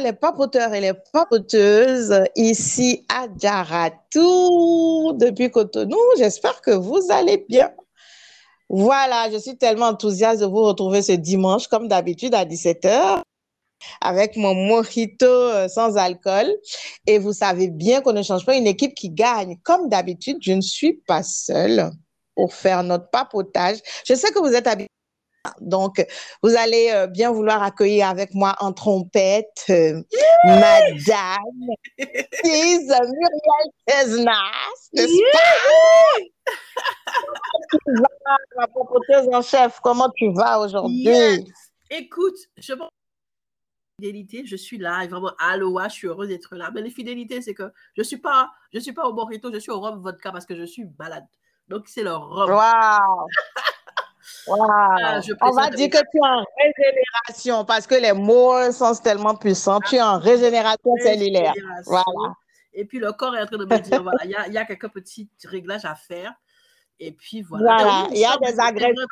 les papoteurs et les papoteuses, ici à Djaratou, depuis Cotonou. J'espère que vous allez bien. Voilà, je suis tellement enthousiaste de vous retrouver ce dimanche, comme d'habitude, à 17h, avec mon mojito euh, sans alcool. Et vous savez bien qu'on ne change pas une équipe qui gagne. Comme d'habitude, je ne suis pas seule pour faire notre papotage. Je sais que vous êtes habitués donc, vous allez euh, bien vouloir accueillir avec moi en trompette euh, Madame Muriel Tesnas, n'est-ce pas? Tu vas, ma propoteuse en chef? Comment tu vas aujourd'hui? Écoute, je fidélité, je suis là, et vraiment, aloha, je suis heureuse d'être là. Mais les fidélités, c'est que je ne suis, pas, je suis pas au morito, je suis au rhum vodka parce que je suis malade. Donc, c'est le rhum. Wow! Ah, On va dire que tu es en régénération parce que les mots sont tellement puissants. Tu es en régénération cellulaire. Voilà. Et puis le corps est en train de me dire voilà, il y a, quelques petits réglages à faire. Et puis voilà. Voilà, il y a des agressions.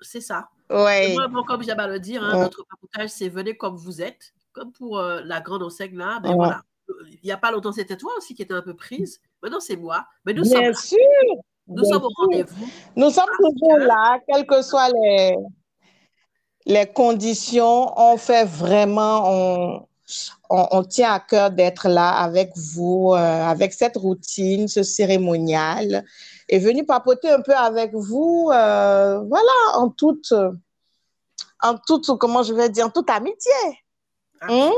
C'est ça. Oui. Moi, comme j'aime à le dire, hein, notre papotage, c'est venez comme vous êtes. Comme pour euh, la grande enseigne là, ben voilà. Il n'y a pas longtemps, c'était toi aussi qui étais un peu prise. Maintenant, c'est moi. Mais nous Bien sûr. Nous sommes au rendez-vous. Nous sommes toujours là, quelles que soient les, les conditions. On fait vraiment, on, on, tient à cœur d'être là avec vous, euh, avec cette routine, ce cérémonial, et venir papoter un peu avec vous, euh, voilà, en toute, en toute, comment je vais dire, en toute amitié. Hein?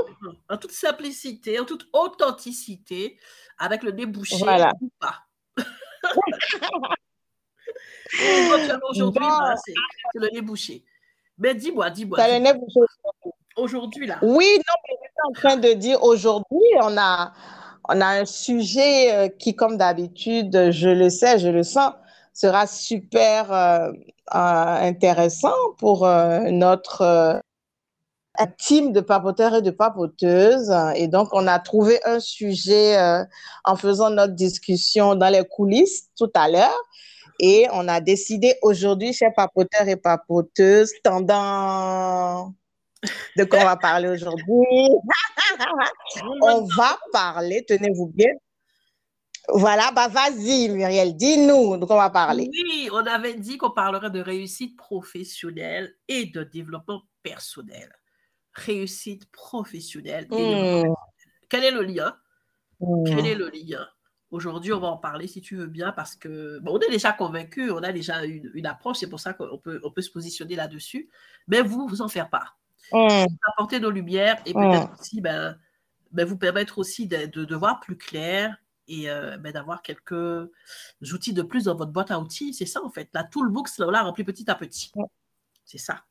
En toute simplicité, en toute authenticité, avec le débouché voilà. ou pas. Aujourd'hui, c'est le nez bouché. Mais dis-moi, dis-moi. Aujourd'hui, là. Oui, non, mais je suis en train de dire aujourd'hui, on a, on a un sujet euh, qui, comme d'habitude, je le sais, je le sens, sera super euh, euh, intéressant pour notre team de papoteurs et de papoteuses. Et donc, on a trouvé un sujet euh, en faisant notre discussion dans les coulisses tout à l'heure. Et on a décidé aujourd'hui, chers papoteurs et papoteuses, tendant de quoi on va parler aujourd'hui. on va parler, tenez-vous bien. Voilà, bah vas-y Muriel, dis-nous de quoi on va parler. Oui, on avait dit qu'on parlerait de réussite professionnelle et de développement personnel réussite professionnelle. Et mmh. Quel est le lien? Quel mmh. est le lien? Aujourd'hui, on va en parler si tu veux bien, parce que bon, on est déjà convaincu, on a déjà une, approche, c'est pour ça qu'on peut, on peut se positionner là-dessus. Mais vous, vous en faire pas. Mmh. Apporter nos lumières et peut-être aussi ben, ben, vous permettre aussi de, de, voir plus clair et euh, ben, d'avoir quelques outils de plus dans votre boîte à outils. C'est ça, en fait. La toolbox, là, rempli petit à petit. C'est ça.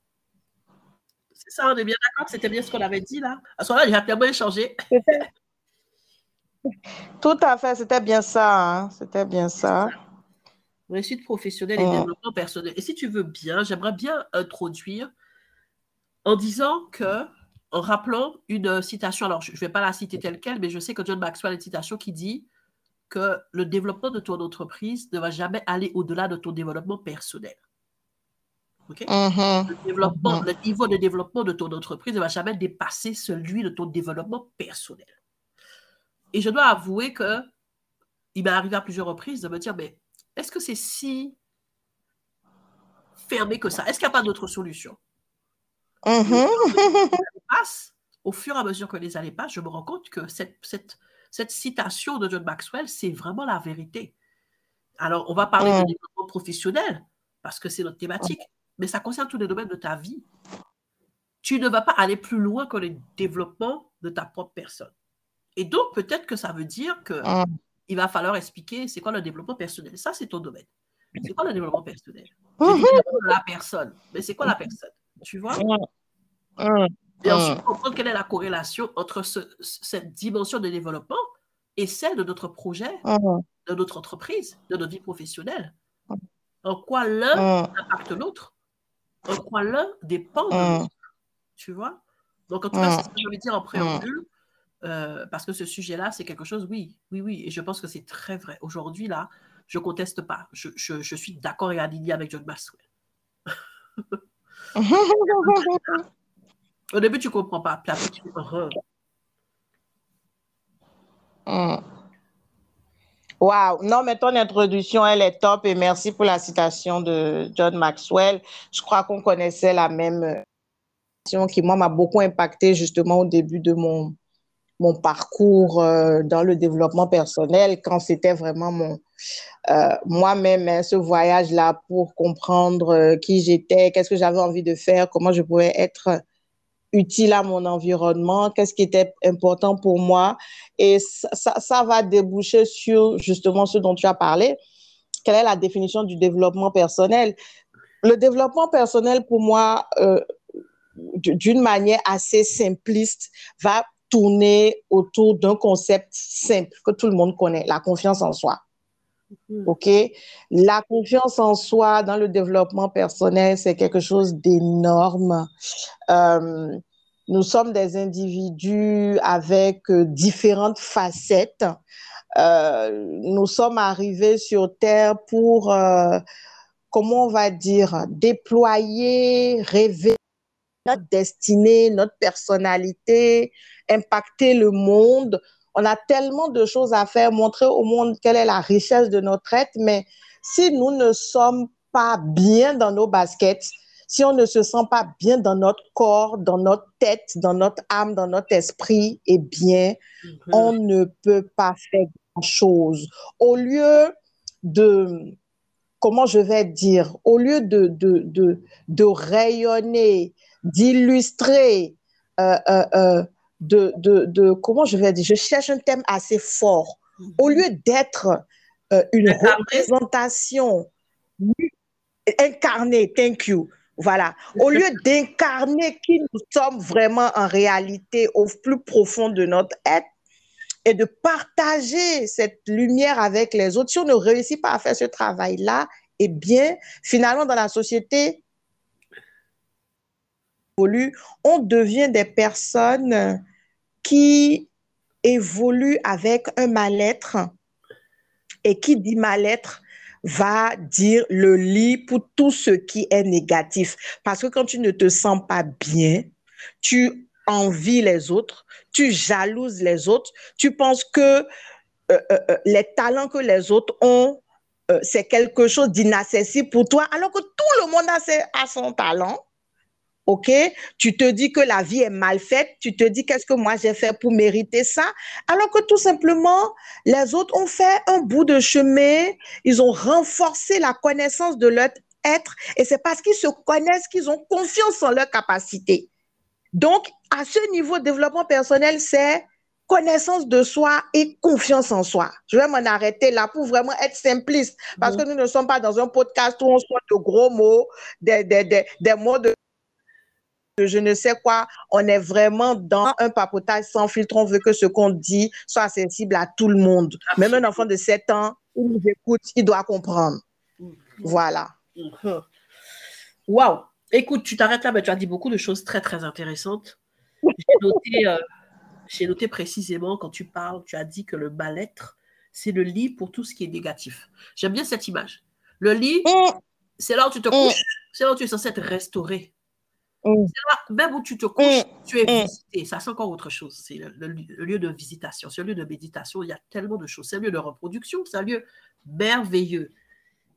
C'est ça, on est bien d'accord c'était bien ce qu'on avait dit là. À ce moment-là, j'ai tellement échangé. Tout à fait, c'était bien ça. Hein. C'était bien ça. Réussite professionnelle et développement personnel. Et si tu veux bien, j'aimerais bien introduire en disant que, en rappelant une citation, alors je ne vais pas la citer telle quelle, mais je sais que John Maxwell a une citation qui dit que le développement de ton entreprise ne va jamais aller au-delà de ton développement personnel. Mm-hmm. le, développement, mm-hmm. le niveau de développement de ton entreprise ne va jamais dépasser celui de ton développement personnel. Et je dois avouer que il m'est arrivé à plusieurs reprises de me dire, mais est-ce que c'est si fermé que ça? Est-ce qu'il n'y a pas d'autre solution? Mm-hmm. Au fur et à mesure que les années passent, je me rends compte que cette, cette, cette citation de John Maxwell, c'est vraiment la vérité. Alors, on va parler de mm. développement professionnel parce que c'est notre thématique mais ça concerne tous les domaines de ta vie. Tu ne vas pas aller plus loin que le développement de ta propre personne. Et donc, peut-être que ça veut dire que ah. il va falloir expliquer c'est quoi le développement personnel. Ça, c'est ton domaine. C'est quoi le développement personnel? La personne. Mais c'est quoi la personne? Tu vois? Et ensuite, comprendre quelle est la corrélation entre cette dimension de développement et celle de notre projet, de notre entreprise, de notre vie professionnelle. En quoi l'un impacte l'autre? En quoi l'un dépend de mm. l'autre. Tu vois? Donc, en tout cas, c'est ce que je veux dire en préambule. Euh, parce que ce sujet-là, c'est quelque chose, oui, oui, oui, et je pense que c'est très vrai. Aujourd'hui, là, je ne conteste pas. Je, je, je suis d'accord et aligné avec John Maxwell. Au début, tu ne comprends pas. Puis après, tu. Wow. Non, mais ton introduction, elle est top et merci pour la citation de John Maxwell. Je crois qu'on connaissait la même qui, moi, m'a beaucoup impacté justement au début de mon, mon parcours euh, dans le développement personnel, quand c'était vraiment mon euh, moi-même hein, ce voyage-là pour comprendre euh, qui j'étais, qu'est-ce que j'avais envie de faire, comment je pouvais être utile à mon environnement, qu'est-ce qui était important pour moi. Et ça, ça, va déboucher sur justement ce dont tu as parlé. Quelle est la définition du développement personnel? Le développement personnel, pour moi, d'une manière assez simpliste, va tourner autour d'un concept simple que tout le monde connaît, la confiance en soi. Mm-hmm. OK? La confiance en soi dans le développement personnel, c'est quelque chose d'énorme. Euh, nous sommes des individus avec euh, différentes facettes. Euh, nous sommes arrivés sur Terre pour, comment on va dire, déployer, rêver notre destinée, notre personnalité, impacter le monde. On a tellement de choses à faire, montrer au monde quelle est la richesse de notre être, mais si nous ne sommes pas bien dans nos baskets, si on ne se sent pas bien dans notre corps, dans notre tête, dans notre âme, dans notre esprit, eh bien, mhm. on ne peut pas faire grand-chose. Au lieu de, comment je vais dire, au lieu de, de, de, de rayonner, d'illustrer, euh, euh, euh, de, de, de, comment je vais dire, je cherche un thème assez fort. Au lieu d'être une représentation incarnée, thank you, voilà. Au lieu d'incarner qui nous sommes vraiment en réalité au plus profond de notre être et de partager cette lumière avec les autres, si on ne réussit pas à faire ce travail-là, eh bien, finalement, dans la société, on devient des personnes qui évoluent avec un mal-être. Et qui dit mal-être va dire le lit pour tout ce qui est négatif. Parce que quand tu ne te sens pas bien, tu envies les autres, tu jalouses les autres, tu penses que euh, euh, euh, les talents que les autres ont, c'est quelque chose d'inaccessible pour toi, alors que tout le monde a son talent. OK? Tu te dis que la vie est mal faite, tu te dis qu'est-ce que moi j'ai fait pour mériter ça, alors que tout simplement, les autres ont fait un bout de chemin, ils ont renforcé la connaissance de leur être et c'est parce qu'ils se connaissent qu'ils ont confiance en leur capacité. Donc, à ce niveau, développement personnel, c'est connaissance de soi et confiance en soi. Je vais m'en arrêter là pour vraiment être simpliste, parce que nous ne sommes pas dans un podcast où on soit de gros mots, des, des, des, des mots de je ne sais quoi. On est vraiment dans un papotage sans filtre. On veut que ce qu'on dit soit accessible à tout le monde. Même un enfant de 7 ans, il nous écoute, il doit comprendre. Mm-hmm. Voilà. Mm-hmm. Waouh! Écoute, tu t'arrêtes là, mais tu as dit beaucoup de choses très, très intéressantes. Euh, j'ai noté, précisément quand tu parles, tu as dit que le mal-être, c'est le lit pour tout ce qui est négatif. J'aime bien cette image. Le lit, mm. c'est là où tu te couches, c'est là où tu es censé être restauré. Mm. même où tu te couches, mm. tu es mm. visité. Ça, c'est encore autre chose. C'est le, lieu de visitation. C'est un lieu de méditation. Il y a tellement de choses. C'est un lieu de reproduction. C'est un lieu merveilleux.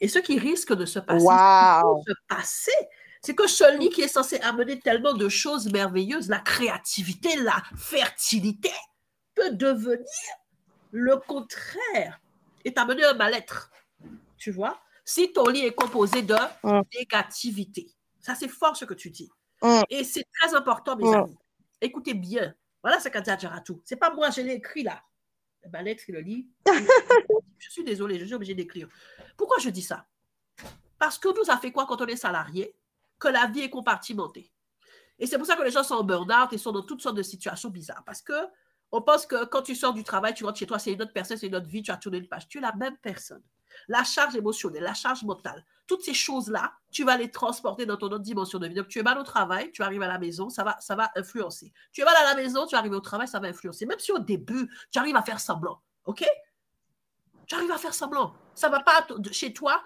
Et ce qui risque de se passer, se passer c'est que ce lit qui est censé amener tellement de choses merveilleuses, la créativité, la fertilité, peut devenir le contraire et t'amener un mal-être. Tu vois? Si ton lit est composé de négativité, ça c'est fort ce que tu dis. Mm. Et c'est très important, mes mm. amis. Écoutez bien. Voilà ce qu'a dit tout. C'est pas moi, je l'ai écrit là. Ben, Lettre, il le lit. je suis désolée, je suis obligée d'écrire. Pourquoi je dis ça? Parce que nous a fait quoi quand on est salarié? Que la vie est compartimentée. Et c'est pour ça que les gens sont en burn-out et sont dans toutes sortes de situations bizarres. Parce que on pense que quand tu sors du travail, tu rentres chez toi, c'est une autre personne, c'est une autre vie, tu as tourné une page. Tu es la même personne. La charge émotionnelle, la charge mentale, toutes ces choses-là, tu vas les transporter dans ton autre dimension de vie. Donc, tu es mal au travail, tu arrives à la maison, ça va, influencer. Tu es mal à la maison, tu arrives au travail, ça va influencer. Même si au début, tu arrives à faire semblant, OK? Tu arrives à faire semblant. Ça ne va pas chez toi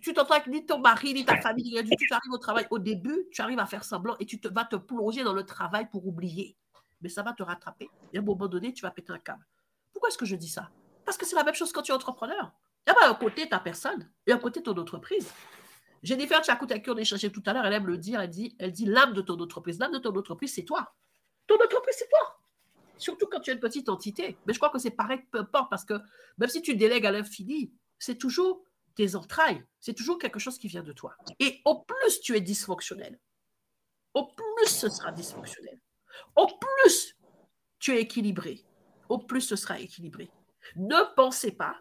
tu t'entends ni ton mari, ni ta famille, tu arrives au travail. Au début, tu arrives à faire semblant et tu vas te plonger dans le travail pour oublier. Mais ça va te rattraper. Et à un moment donné, tu vas péter un câble. Pourquoi est-ce que je dis ça? Parce que c'est la même chose quand tu es entrepreneur. Il y a pas un côté ta personne et un côté ton entreprise. Jennifer Tchakout, qui on échangé tout à l'heure, elle aime le dire, elle dit, elle dit l'âme de ton entreprise. L'âme de ton entreprise, c'est toi. Ton entreprise, c'est toi. Surtout quand tu es une petite entité. Mais je crois que c'est pareil, peu importe, parce que même si tu délègues à l'infini, c'est toujours tes entrailles, c'est toujours quelque chose qui vient de toi. Et au plus tu es dysfonctionnel, au plus ce sera dysfonctionnel. Au plus tu es équilibré, au plus ce sera équilibré. Ne pensez pas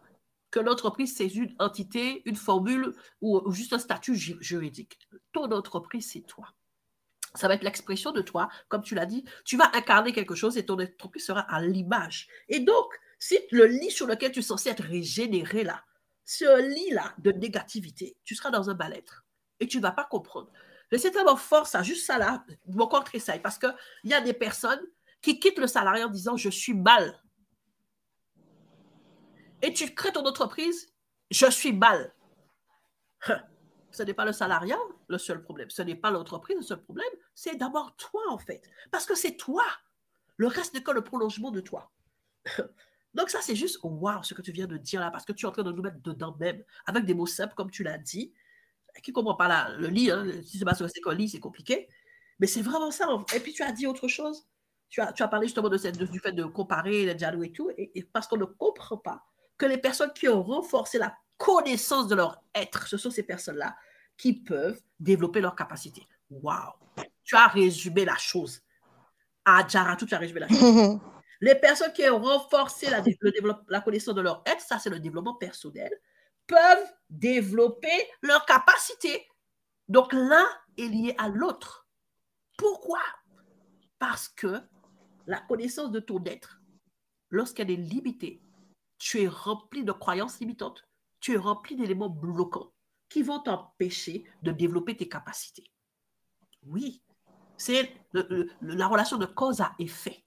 que l'entreprise, c'est une entité, une formule ou, juste un statut juridique. Ton entreprise, c'est toi. Ça va être l'expression de toi, comme tu l'as dit. Tu vas incarner quelque chose et ton entreprise sera à l'image. Et donc, si le lit sur lequel tu es censé être régénéré là, ce lit-là de négativité, tu seras dans un mal-être et tu ne vas pas comprendre. C'est tellement fort, ça, juste ça là, mon corps tressaille parce qu'il y a des personnes qui quittent le salarié en disant je suis mal. Et tu crées ton entreprise, je suis mal. Ce n'est pas le salariat le seul problème, ce n'est pas l'entreprise le seul problème, c'est d'abord toi en fait. Parce que c'est toi. Le reste n'est que le prolongement de toi. Donc ça, c'est juste waouh ce que tu viens de dire là, parce que tu es en train de nous mettre dedans même, avec des mots simples comme tu l'as dit. Qui ne comprend pas le lit, hein, si c'est pas ce que c'est qu'un lit, c'est compliqué. Mais c'est vraiment ça. Et puis tu as dit autre chose. Tu as, tu as parlé justement de cette, du fait de comparer les dialogues et tout, et, parce qu'on ne comprend pas que les personnes qui ont renforcé la connaissance de leur être, ce sont ces personnes-là qui peuvent développer leur capacité. Waouh! Tu as résumé la chose. Ah, Jara, tu as résumé la chose. Les personnes qui ont renforcé la, la connaissance de leur être, ça c'est le développement personnel, peuvent développer leur capacité. Donc l'un est lié à l'autre. Pourquoi? Parce que la connaissance de ton être, lorsqu'elle est limitée, tu es rempli de croyances limitantes, tu es rempli d'éléments bloquants qui vont t'empêcher de développer tes capacités. Oui, c'est la relation de cause à effet.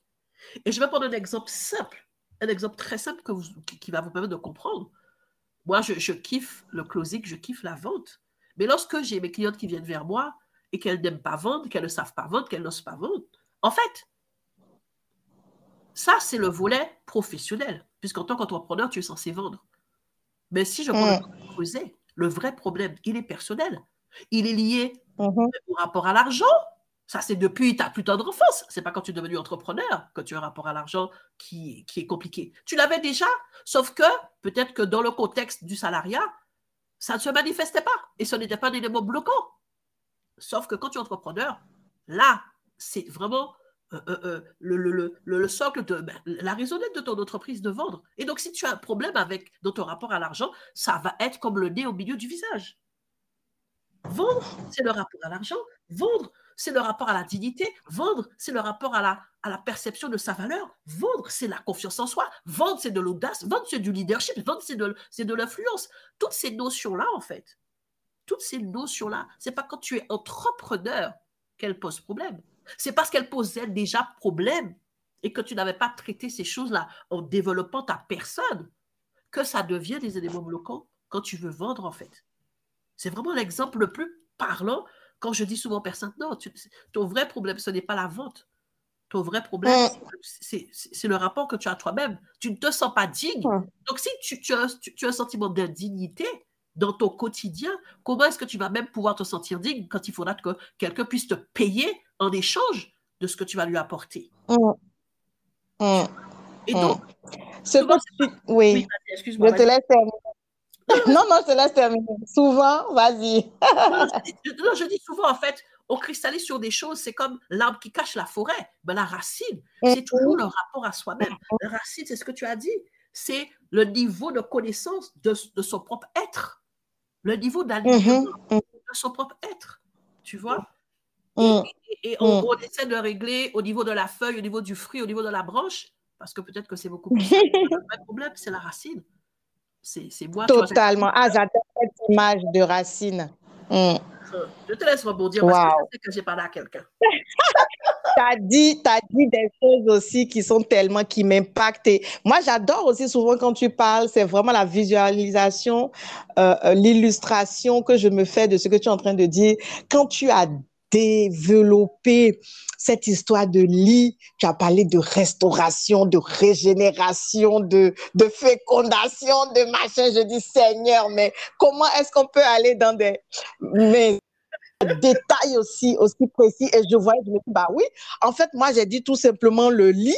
Et je vais prendre un exemple simple, un exemple très simple qui, va vous permettre de comprendre. Moi, je, kiffe le closing, je kiffe la vente. Mais lorsque j'ai mes clientes qui viennent vers moi et qu'elles n'aiment pas vendre, qu'elles ne savent pas vendre, qu'elles n'osent pas vendre, en fait, ça, c'est le volet professionnel, puisqu'en tant qu'entrepreneur, tu es censé vendre. Mais si je prends le creuser, le vrai problème, il est personnel. Il est lié mm-hmm. au rapport à l'argent, ça, c'est depuis ta plus tendre enfance. C'est pas quand tu es devenu entrepreneur que tu as un rapport à l'argent qui, qui est compliqué. Tu l'avais déjà, sauf que peut-être que dans le contexte du salariat, ça ne se manifestait pas et ce n'était pas des élément bloquant. Sauf que quand tu es entrepreneur, là, c'est vraiment euh, euh, euh, le, le, le, socle de ben, la raisonnette de ton entreprise de vendre. Et donc, si tu as un problème avec dans ton rapport à l'argent, ça va être comme le nez au milieu du visage. Vendre, c'est le rapport à l'argent. Vendre, c'est le rapport à la dignité. Vendre, c'est le rapport à la, à la perception de sa valeur. Vendre, c'est la confiance en soi. Vendre, c'est de l'audace. Vendre, c'est du leadership. Vendre, c'est de, de l'influence. Toutes ces notions-là, en fait, toutes ces notions-là, c'est pas quand tu es entrepreneur qu'elles posent problème. C'est parce qu'elles posaient déjà problème et que tu n'avais pas traité ces choses-là en développant ta personne que ça devient des éléments bloquants quand tu veux vendre, en fait. C'est vraiment l'exemple le plus parlant quand je dis souvent personne, non, ton vrai problème, ce n'est pas la vente. Ton vrai problème, c'est le rapport que tu as à toi-même. Tu ne te sens pas digne. Donc, si tu, as, tu, as, un sentiment d'indignité dans ton quotidien, comment est-ce que tu vas même pouvoir te sentir digne quand il faudra que quelqu'un puisse te payer en échange de ce que tu vas lui apporter? Et donc, ce oui, oui excuse-moi. Je te laisse terminer. non, non, je te laisse terminer. Souvent, vas-y. non, je dis souvent, en fait, on cristallise sur des choses, c'est comme l'arbre qui cache la forêt. Ben, la racine, c'est toujours le rapport à soi-même. La racine, c'est ce que tu as dit, c'est le niveau de connaissance de, son propre être, le niveau d'alignement mm-hmm. de son propre être. Tu vois? Mm. Et, mm. on, essaie de régler au niveau de la feuille, au niveau du fruit, au niveau de la branche, parce que peut-être que c'est beaucoup plus. le problème, c'est la racine. C'est moi. Totalement. Ah, j'adore cette image de racine. Hmm. Je te laisse rebondir parce que je sais que j'ai parlé à quelqu'un. tu as dit, as dit des choses aussi qui sont tellement, qui m'impactent. moi, j'adore aussi souvent quand tu parles, c'est vraiment la visualisation, euh, euh, l'illustration que je me fais de ce que tu es en train de dire. Quand tu as développé cette histoire de lit, tu as parlé de restauration, de régénération, de, de fécondation, de machin. Je dis, Seigneur, mais comment est-ce qu'on peut aller dans des... Mais détails aussi, aussi précis? Et je vois, je me dis, bah oui, en fait, moi, j'ai dit tout simplement le lit.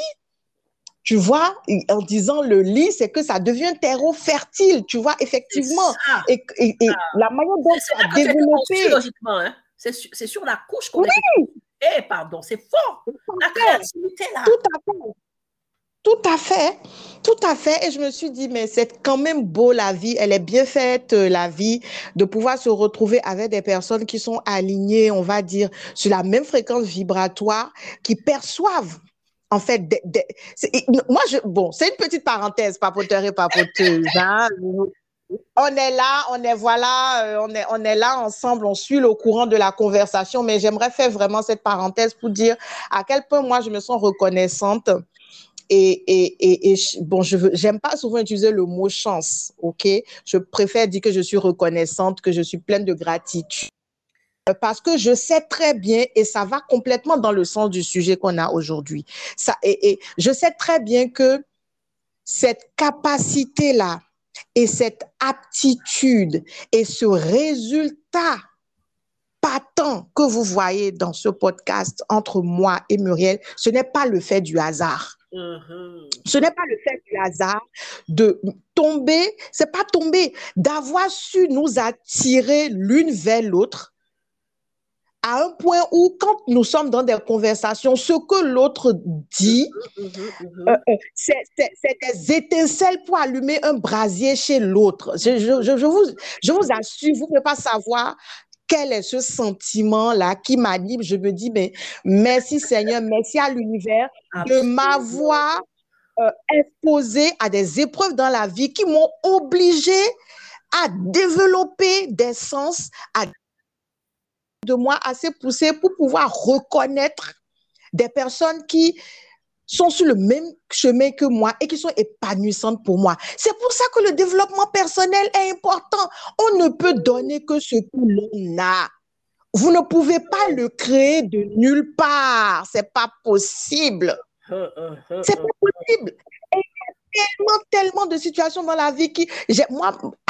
Tu vois, en disant le lit, c'est que ça devient un terreau fertile, tu vois, effectivement. Et, et, la manière dont ça a développé. Hein. C'est sur la couche qu'on oui. Eh, pardon, c'est fort. La créativité, là. Tout à fait. Tout à fait, tout à fait. Et je me suis dit, mais c'est quand même beau la vie, elle est bien faite, euh, la vie, de pouvoir se retrouver avec des personnes qui sont alignées, on va dire, sur la même fréquence vibratoire, qui perçoivent en fait, moi, je, bon, c'est une petite parenthèse, papoteur et papoteuse. Hein, on est là, on est voilà, euh, on est, on est là ensemble, on suit le courant de la conversation, mais j'aimerais faire vraiment cette parenthèse pour dire à quel point moi je me sens reconnaissante et, et, et, bon, je j'aime pas souvent utiliser le mot chance, ok? Je préfère dire que je suis reconnaissante, que je suis pleine de gratitude. Parce que je sais très bien, et ça va complètement dans le sens du sujet qu'on a aujourd'hui. Ça, et, et je sais très bien que cette capacité-là et cette aptitude et ce résultat patent que vous voyez dans ce podcast entre moi et Muriel, ce n'est pas le fait du hasard. Mm-hmm. Ce n'est pas le fait du hasard de tomber, c'est pas tomber, d'avoir su nous attirer l'une vers l'autre à un point où, quand nous sommes dans des conversations, ce que l'autre dit, mm-hmm, mm-hmm, euh, euh, c'est des étincelles pour allumer un brasier chez l'autre. Je, je, je, vous, je vous assure, vous ne pouvez pas savoir quel est ce sentiment-là qui m'anime. Je me dis, mais merci Seigneur, merci à l'univers de m'avoir euh, exposé à des épreuves dans la vie qui m'ont obligé à développer des sens, à de moi assez poussé pour pouvoir reconnaître des personnes qui sont sur le même chemin que moi et qui sont épanouissantes pour moi. C'est pour ça que le développement personnel est important. On ne peut donner que ce que l'on a. Vous ne pouvez pas le créer de nulle part. C'est pas possible. C'est pas possible. Il y a tellement, tellement de situations dans la vie qui,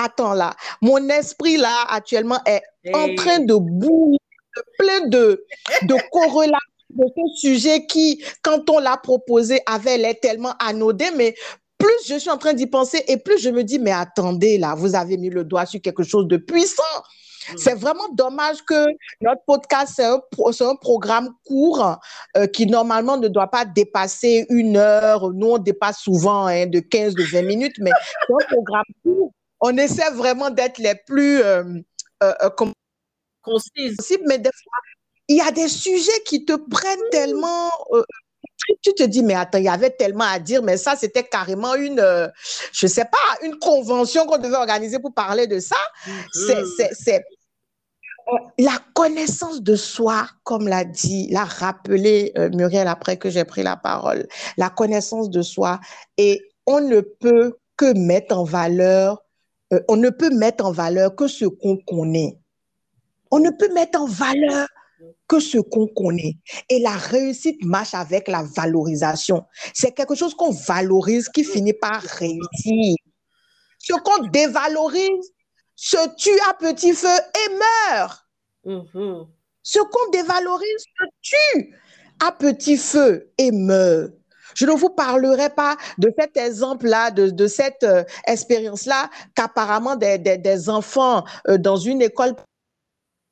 attends là, mon esprit là actuellement est en train de bouger plein de, de corrélations de ce sujet qui, quand on l'a proposé, avait l'air tellement anodin, mais plus je suis en train d'y penser et plus je me dis, mais attendez, là, vous avez mis le doigt sur quelque chose de puissant. Hmm. C'est vraiment dommage que notre podcast, c'est un, un, programme court euh, qui normalement ne doit pas dépasser une heure. Nous, on dépasse souvent hein, de 15, de 20 minutes, mais c'est un programme court. On essaie vraiment d'être les plus euh, euh, euh possible, mais des fois, il y a des sujets qui te prennent tellement. Euh, tu te dis, mais attends, il y avait tellement à dire, mais ça, c'était carrément une, je sais pas, une convention qu'on devait organiser pour parler de ça. Mm-hmm. C'est la connaissance de soi, comme l'a dit, l'a rappelé Muriel après que j'ai pris la parole, la connaissance de soi. Et on ne peut que mettre en valeur, on ne peut mettre en valeur que ce qu'on connaît. On ne peut mettre en valeur que ce qu'on connaît. Et la réussite marche avec la valorisation. C'est quelque chose qu'on valorise qui finit par réussir. Ce qu'on dévalorise se tue à petit feu et meurt. Mm-hmm. Ce qu'on dévalorise se tue à petit feu et meurt. Je ne vous parlerai pas de cet exemple-là, de, cette euh, expérience-là qu'apparemment des, des, enfants euh, dans une école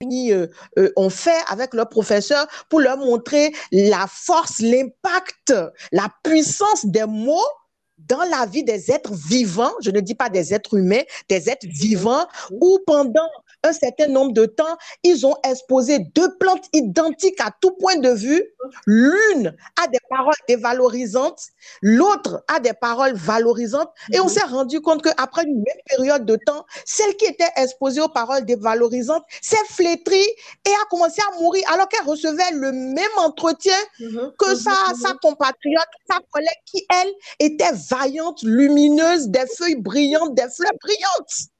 euh, ont fait avec leurs professeurs pour leur montrer la force, l'impact, la puissance des mots dans la vie des êtres vivants, je ne dis pas des êtres humains, des êtres vivants, où pendant un certain nombre de temps, ils ont exposé deux plantes identiques à tout point de vue. L'une a des paroles dévalorisantes, l'autre a des paroles valorisantes. Et on mhm. s'est rendu compte qu'après une même période de temps, celle qui était exposée aux paroles dévalorisantes s'est flétrie et a commencé à mourir alors qu'elle recevait le même entretien mhm. que mhm. sa, sa compatriote, sa collègue qui, elle, était vaillante, lumineuse, des feuilles brillantes, des fleurs brillantes.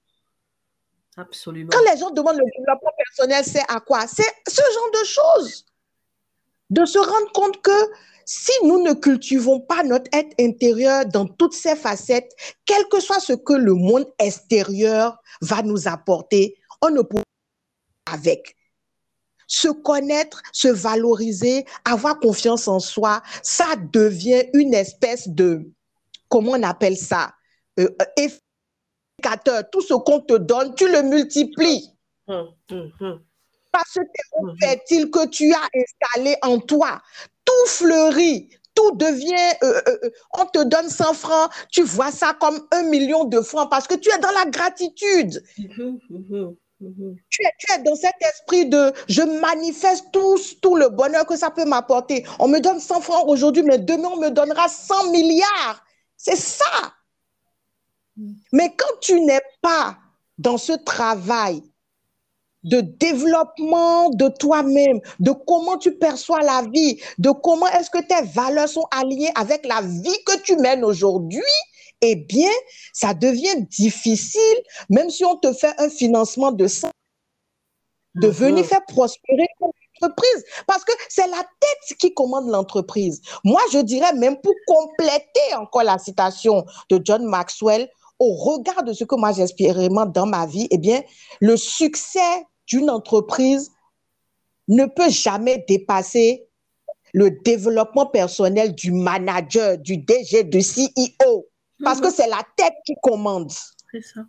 Absolument. Quand les gens demandent le développement personnel, c'est à quoi? C'est ce genre de choses. De se rendre compte que si nous ne cultivons pas notre être intérieur dans toutes ses facettes, quel que soit ce que le monde extérieur va nous apporter, on ne pourra pas avec. Se connaître, se valoriser, avoir confiance en soi, ça devient une espèce de, comment on appelle ça, euh, tout ce qu'on te donne, tu le multiplies. Hum, hum, hum. Parce que tu as installé en toi, tout fleurit, tout devient, euh, euh, euh, on te donne 100 francs, tu vois ça comme un million de francs parce que tu es dans la gratitude. Tu es, tu es, dans cet esprit de je manifeste tout, tout le bonheur que ça peut m'apporter. On me donne 100 francs aujourd'hui, mais demain on me donnera 100 milliards. C'est ça. Mais quand tu n'es pas dans ce travail de développement de toi-même, de comment tu perçois la vie, de comment est-ce que tes valeurs sont alignées avec la vie que tu mènes aujourd'hui, eh bien, ça devient difficile, même si on te fait un financement de ça, de venir faire prospérer ton entreprise. Parce que c'est la tête qui commande l'entreprise. Moi, je dirais même pour compléter encore la citation de John Maxwell, au regard de ce que moi j'expérimente dans ma vie, eh bien, le succès d'une entreprise ne peut jamais dépasser le développement personnel du manager, du DG, du CEO. Parce que c'est la tête qui commande. C'est ça.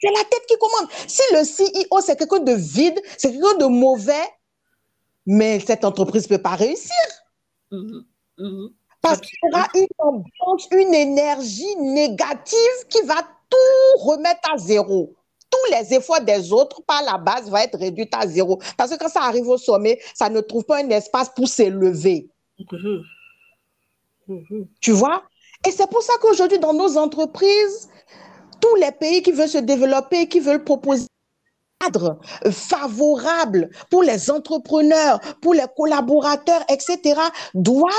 C'est la tête qui commande. Si le CEO, c'est quelqu'un de vide, c'est quelqu'un de mauvais, mais cette entreprise ne peut pas réussir. Mm-hmm. Mm-hmm. Parce qu'il y aura une ambiance, une énergie négative qui va tout remettre à zéro. Tous les efforts des autres par la base vont être réduits à zéro. Parce que quand ça arrive au sommet, ça ne trouve pas un espace pour s'élever. Tu vois? Et c'est pour ça qu'aujourd'hui, dans nos entreprises, tous les pays qui veulent se développer, qui veulent proposer cadre favorable pour les entrepreneurs, pour les collaborateurs, etc., doivent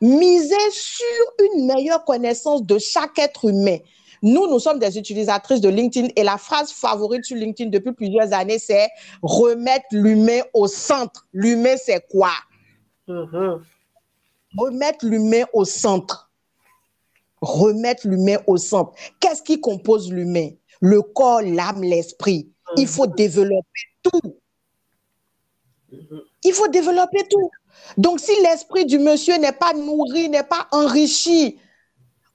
miser sur une meilleure connaissance de chaque être humain. Nous, nous sommes des utilisatrices de LinkedIn et la phrase favorite sur LinkedIn depuis plusieurs années, c'est remettre l'humain au centre. L'humain, c'est quoi? Mm-hmm. Remettre l'humain au centre. Remettre l'humain au centre. Qu'est-ce qui compose l'humain? Le corps, l'âme, l'esprit. Il faut développer tout. Il faut développer tout. Donc, si l'esprit du monsieur n'est pas nourri, n'est pas enrichi,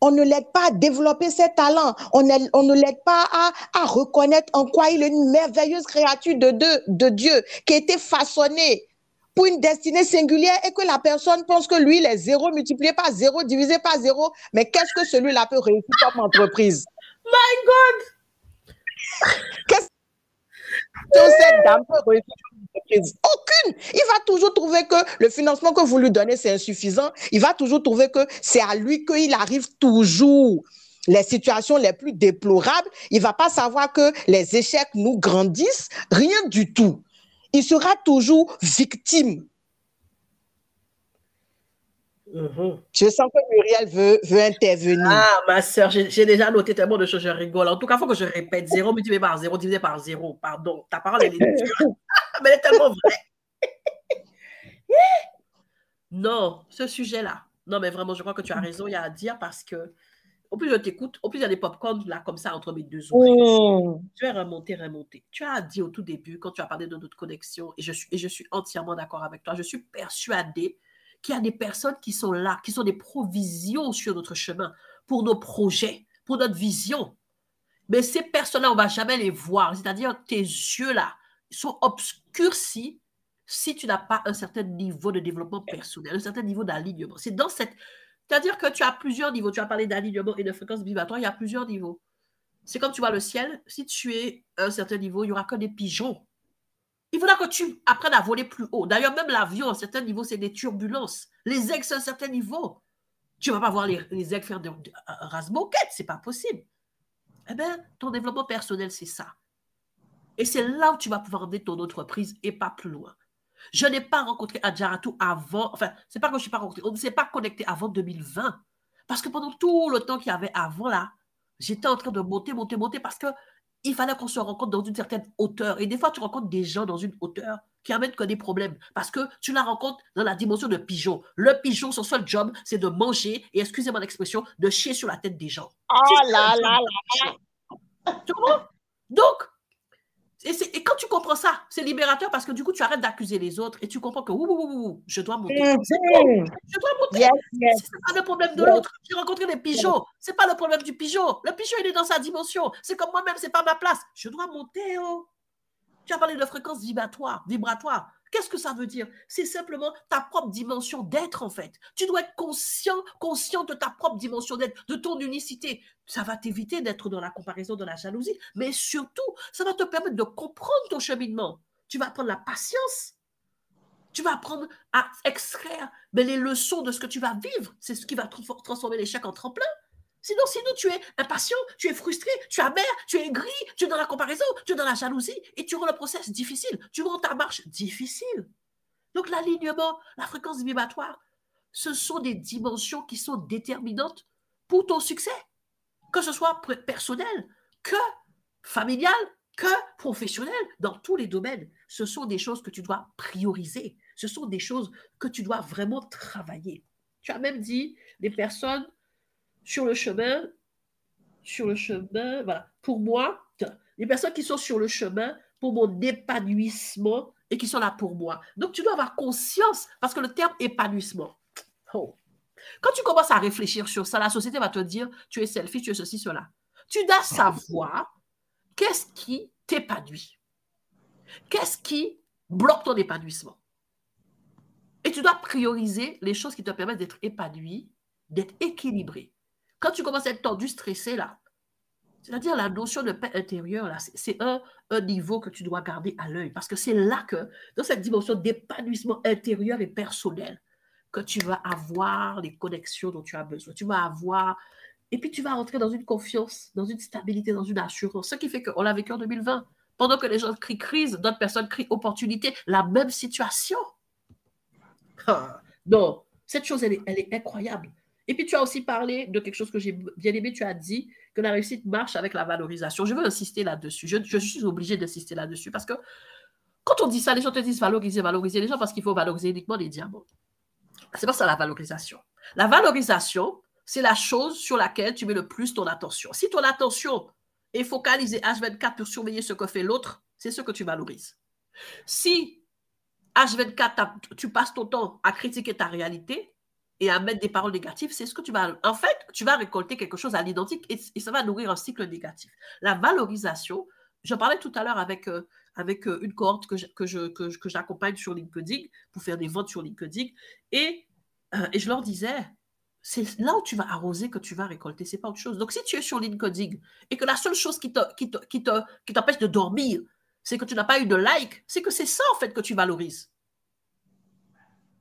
on ne l'aide pas à développer ses talents. On, ne l'aide pas à, reconnaître en quoi il est une merveilleuse créature de, de Dieu qui a été façonnée pour une destinée singulière et que la personne pense que lui, les zéros multipliés par zéro, divisé par zéro, mais qu'est-ce que celui-là peut réussir comme entreprise? My God! Qu'est-ce cette dame Aucune. Il va toujours trouver que le financement que vous lui donnez, c'est insuffisant. Il va toujours trouver que c'est à lui qu'il arrive toujours les situations les plus déplorables. Il va pas savoir que les échecs nous grandissent. Rien du tout. Il sera toujours victime Mhm. Je sens que Muriel veut, veut intervenir. Ah, ma soeur, j'ai déjà noté tellement de choses, je rigole. En tout cas, il faut que je répète 0 multiplié par 0 divisé par 0. Pardon, ta parole, elle est. Mais elle est tellement vraie. non, ce sujet-là. Non, mais vraiment, je crois que tu as raison, il y a à dire parce que au plus je t'écoute, au plus il y a des pop-corn là, comme ça, entre mes deux oreilles. Mm. Tu es remonté, remonté. Tu as dit au tout début, quand tu as parlé de notre connexion, et je suis, et je suis entièrement d'accord avec toi, je suis persuadée qu'il y a des personnes qui sont là, qui sont des provisions sur notre chemin pour nos projets, pour notre vision. Mais ces personnes-là, on ne va jamais les voir. C'est-à-dire tes yeux-là sont obscurcis si tu n'as pas un certain niveau de développement personnel, un certain niveau d'alignement. C'est dans cette... C'est-à-dire que tu as plusieurs niveaux. Tu as parlé d'alignement et de fréquence vibratoire, il y a plusieurs niveaux. C'est comme tu vois le ciel, si tu es à un certain niveau, il n'y aura que des pigeons. Il faudra que tu apprennes à voler plus haut. D'ailleurs, même l'avion, à un certain niveau, c'est des turbulences. Les aigles, c'est un certain niveau. Tu ne vas pas voir les, les aigles faire des de, ce c'est pas possible. Eh bien, ton développement personnel, c'est ça. Et c'est là où tu vas pouvoir aider ton entreprise et pas plus loin. Je n'ai pas rencontré Adjaratou avant, enfin, c'est pas que je ne suis pas rencontré, on ne s'est pas connecté avant 2020. Parce que pendant tout le temps qu'il y avait avant là, j'étais en train de monter, monter, monter parce que il fallait qu'on se rencontre dans une certaine hauteur. Et des fois, tu rencontres des gens dans une hauteur qui amènent que des problèmes parce que tu la rencontres dans la dimension de pigeon. Le pigeon, son seul job, c'est de manger et, excusez-moi l'expression, de chier sur la tête des gens. Oh là là là! Tu vois? Donc, et, quand tu comprends ça, c'est libérateur parce que du coup, tu arrêtes d'accuser les autres et tu comprends que je dois monter. Mhm. Je dois monter. C'est pas le problème de l'autre. J'ai rencontré des pigeons. C'est pas le problème du pigeon. Le pigeon, il est dans sa dimension. C'est comme moi-même, c'est pas ma place. Je dois monter. Oh. Tu as parlé de fréquence vibratoire. vibratoire. Qu'est-ce que ça veut dire? C'est simplement ta propre dimension d'être, en fait. Tu dois être conscient, conscient de ta propre dimension d'être, de ton unicité. Ça va t'éviter d'être dans la comparaison, de la jalousie, mais surtout, ça va te permettre de comprendre ton cheminement. Tu vas apprendre la patience. Tu vas apprendre à extraire les leçons de ce que tu vas vivre. C'est ce qui va transformer l'échec en tremplin. Sinon, sinon, tu es impatient, tu es frustré, tu es amer, tu es gris, tu es dans la comparaison, tu es dans la jalousie et tu rends le process difficile. Tu rends ta marche difficile. Donc, l'alignement, la fréquence vibratoire, ce sont des dimensions qui sont déterminantes pour ton succès, que ce soit personnel, que familial, que professionnel, dans tous les domaines. Ce sont des choses que tu dois prioriser. Ce sont des choses que tu dois vraiment travailler. Tu as même dit, des personnes sur le chemin, sur le chemin, voilà, pour moi, les personnes qui sont sur le chemin pour mon épanouissement et qui sont là pour moi. Donc, tu dois avoir conscience, parce que le terme épanouissement, oh, quand tu commences à réfléchir sur ça, la société va te dire, tu es selfie, tu es ceci, cela. Tu dois savoir qu'est-ce qui t'épanouit. Qu'est-ce qui bloque ton épanouissement. Et tu dois prioriser les choses qui te permettent d'être épanoui, d'être équilibré. Quand tu commences à être tendu, stressé, là, c'est-à-dire la notion de paix intérieure, c'est un, niveau que tu dois garder à l'œil. Parce que c'est là que, dans cette dimension d'épanouissement intérieur et personnel, que tu vas avoir les connexions dont tu as besoin. Tu vas avoir. Et puis tu vas rentrer dans une confiance, dans une stabilité, dans une assurance. Ce qui fait qu'on l'a vécu en 2020. Pendant que les gens crient crise, d'autres personnes crient opportunité, la même situation. Ah, non, cette chose, elle est incroyable. Et puis, tu as aussi parlé de quelque chose que j'ai bien aimé. Tu as dit que la réussite marche avec la valorisation. Je veux insister là-dessus. Je, suis obligée d'insister là-dessus parce que quand on dit ça, les gens te disent valoriser, valoriser les gens parce qu'il faut valoriser uniquement les diamants. C'est pas ça la valorisation. La valorisation, c'est la chose sur laquelle tu mets le plus ton attention. Si ton attention est focalisée H24 pour surveiller ce que fait l'autre, c'est ce que tu valorises. Si H24, tu passes ton temps à critiquer ta réalité, et à mettre des paroles négatives, c'est ce que tu vas... En fait, tu vas récolter quelque chose à l'identique et, ça va nourrir un cycle négatif. La valorisation, je parlais tout à l'heure avec, euh, avec euh, une cohorte que, que, je, que, j'accompagne sur LinkedIn pour faire des ventes sur LinkedIn et, euh, et je leur disais, c'est là où tu vas arroser que tu vas récolter, c'est pas autre chose. Donc, si tu es sur LinkedIn et que la seule chose qui, te, qui, te, qui, te, qui t'empêche de dormir, c'est que tu n'as pas eu de like, c'est que c'est ça, en fait, que tu valorises.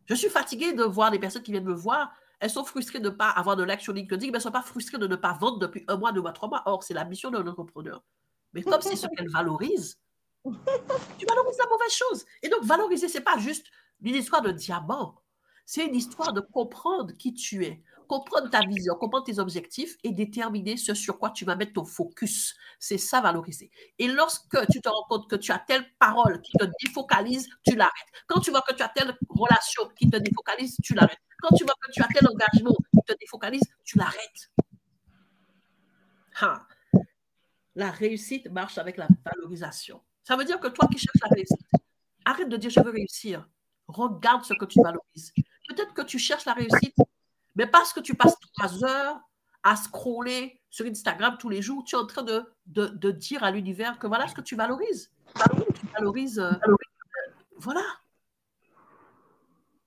Je suis fatiguée de voir les personnes qui viennent me voir. Elles sont frustrées de ne pas avoir de sur LinkedIn, mais elles ne sont pas frustrées de ne pas vendre depuis un mois, deux mois, trois mois. Or, c'est la mission d'un entrepreneur. Mais comme c'est ce qu'elles valorisent, tu valorises la mauvaise chose. Et donc, valoriser, ce n'est pas juste une histoire de diamant. C'est une histoire de comprendre qui tu es, comprendre ta vision, comprendre tes objectifs et déterminer ce sur quoi tu vas mettre ton focus. C'est ça valoriser. Et lorsque tu te rends compte que tu as telle parole qui te défocalise, tu l'arrêtes. Quand tu vois que tu as telle relation qui te défocalise, tu l'arrêtes. Quand tu vois que tu as tel engagement qui te défocalise, tu l'arrêtes. La réussite marche avec la valorisation. Ça veut dire que toi qui cherches la réussite, arrête de dire je veux réussir. Regarde ce que tu valorises. Peut-être que tu cherches la réussite, mais parce que tu passes trois heures à scroller sur Instagram tous les jours, tu es en train de, de, dire à l'univers que voilà ce que tu valorises. Tu valorises. Euh, voilà.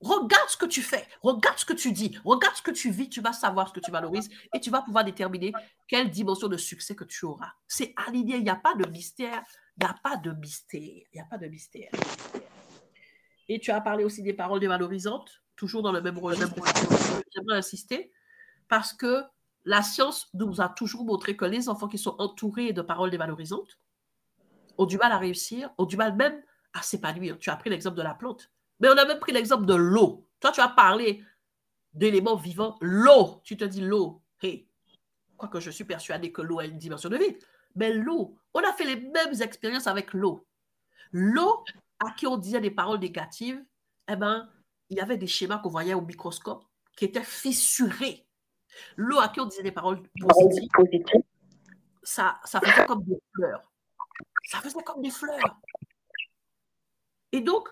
Regarde ce que tu fais, regarde ce que tu dis, regarde ce que tu vis, tu vas savoir ce que tu valorises et tu vas pouvoir déterminer quelle dimension de succès que tu auras. C'est aligné, il n'y a pas de mystère, il n'y a pas de mystère, il n'y a pas de mystère. Et tu as parlé aussi des paroles dévalorisantes, toujours dans le même registre. J'aimerais insister parce que la science nous a toujours montré que les enfants qui sont entourés de paroles dévalorisantes ont du mal à réussir, ont du mal même à s'épanouir. Tu as pris l'exemple de la plante, mais on a même pris l'exemple de l'eau. Toi, tu as parlé d'éléments vivants. L'eau, tu te dis l'eau. Hey, quoique je suis persuadé que l'eau a une dimension de vie, mais l'eau, on a fait les mêmes expériences avec l'eau. L'eau, à qui on disait des paroles négatives, eh ben, il y avait des schémas qu'on voyait au microscope qui étaient fissurés. L'eau, à qui on disait des paroles positives, ça, ça faisait comme des fleurs. Ça faisait comme des fleurs. Et donc,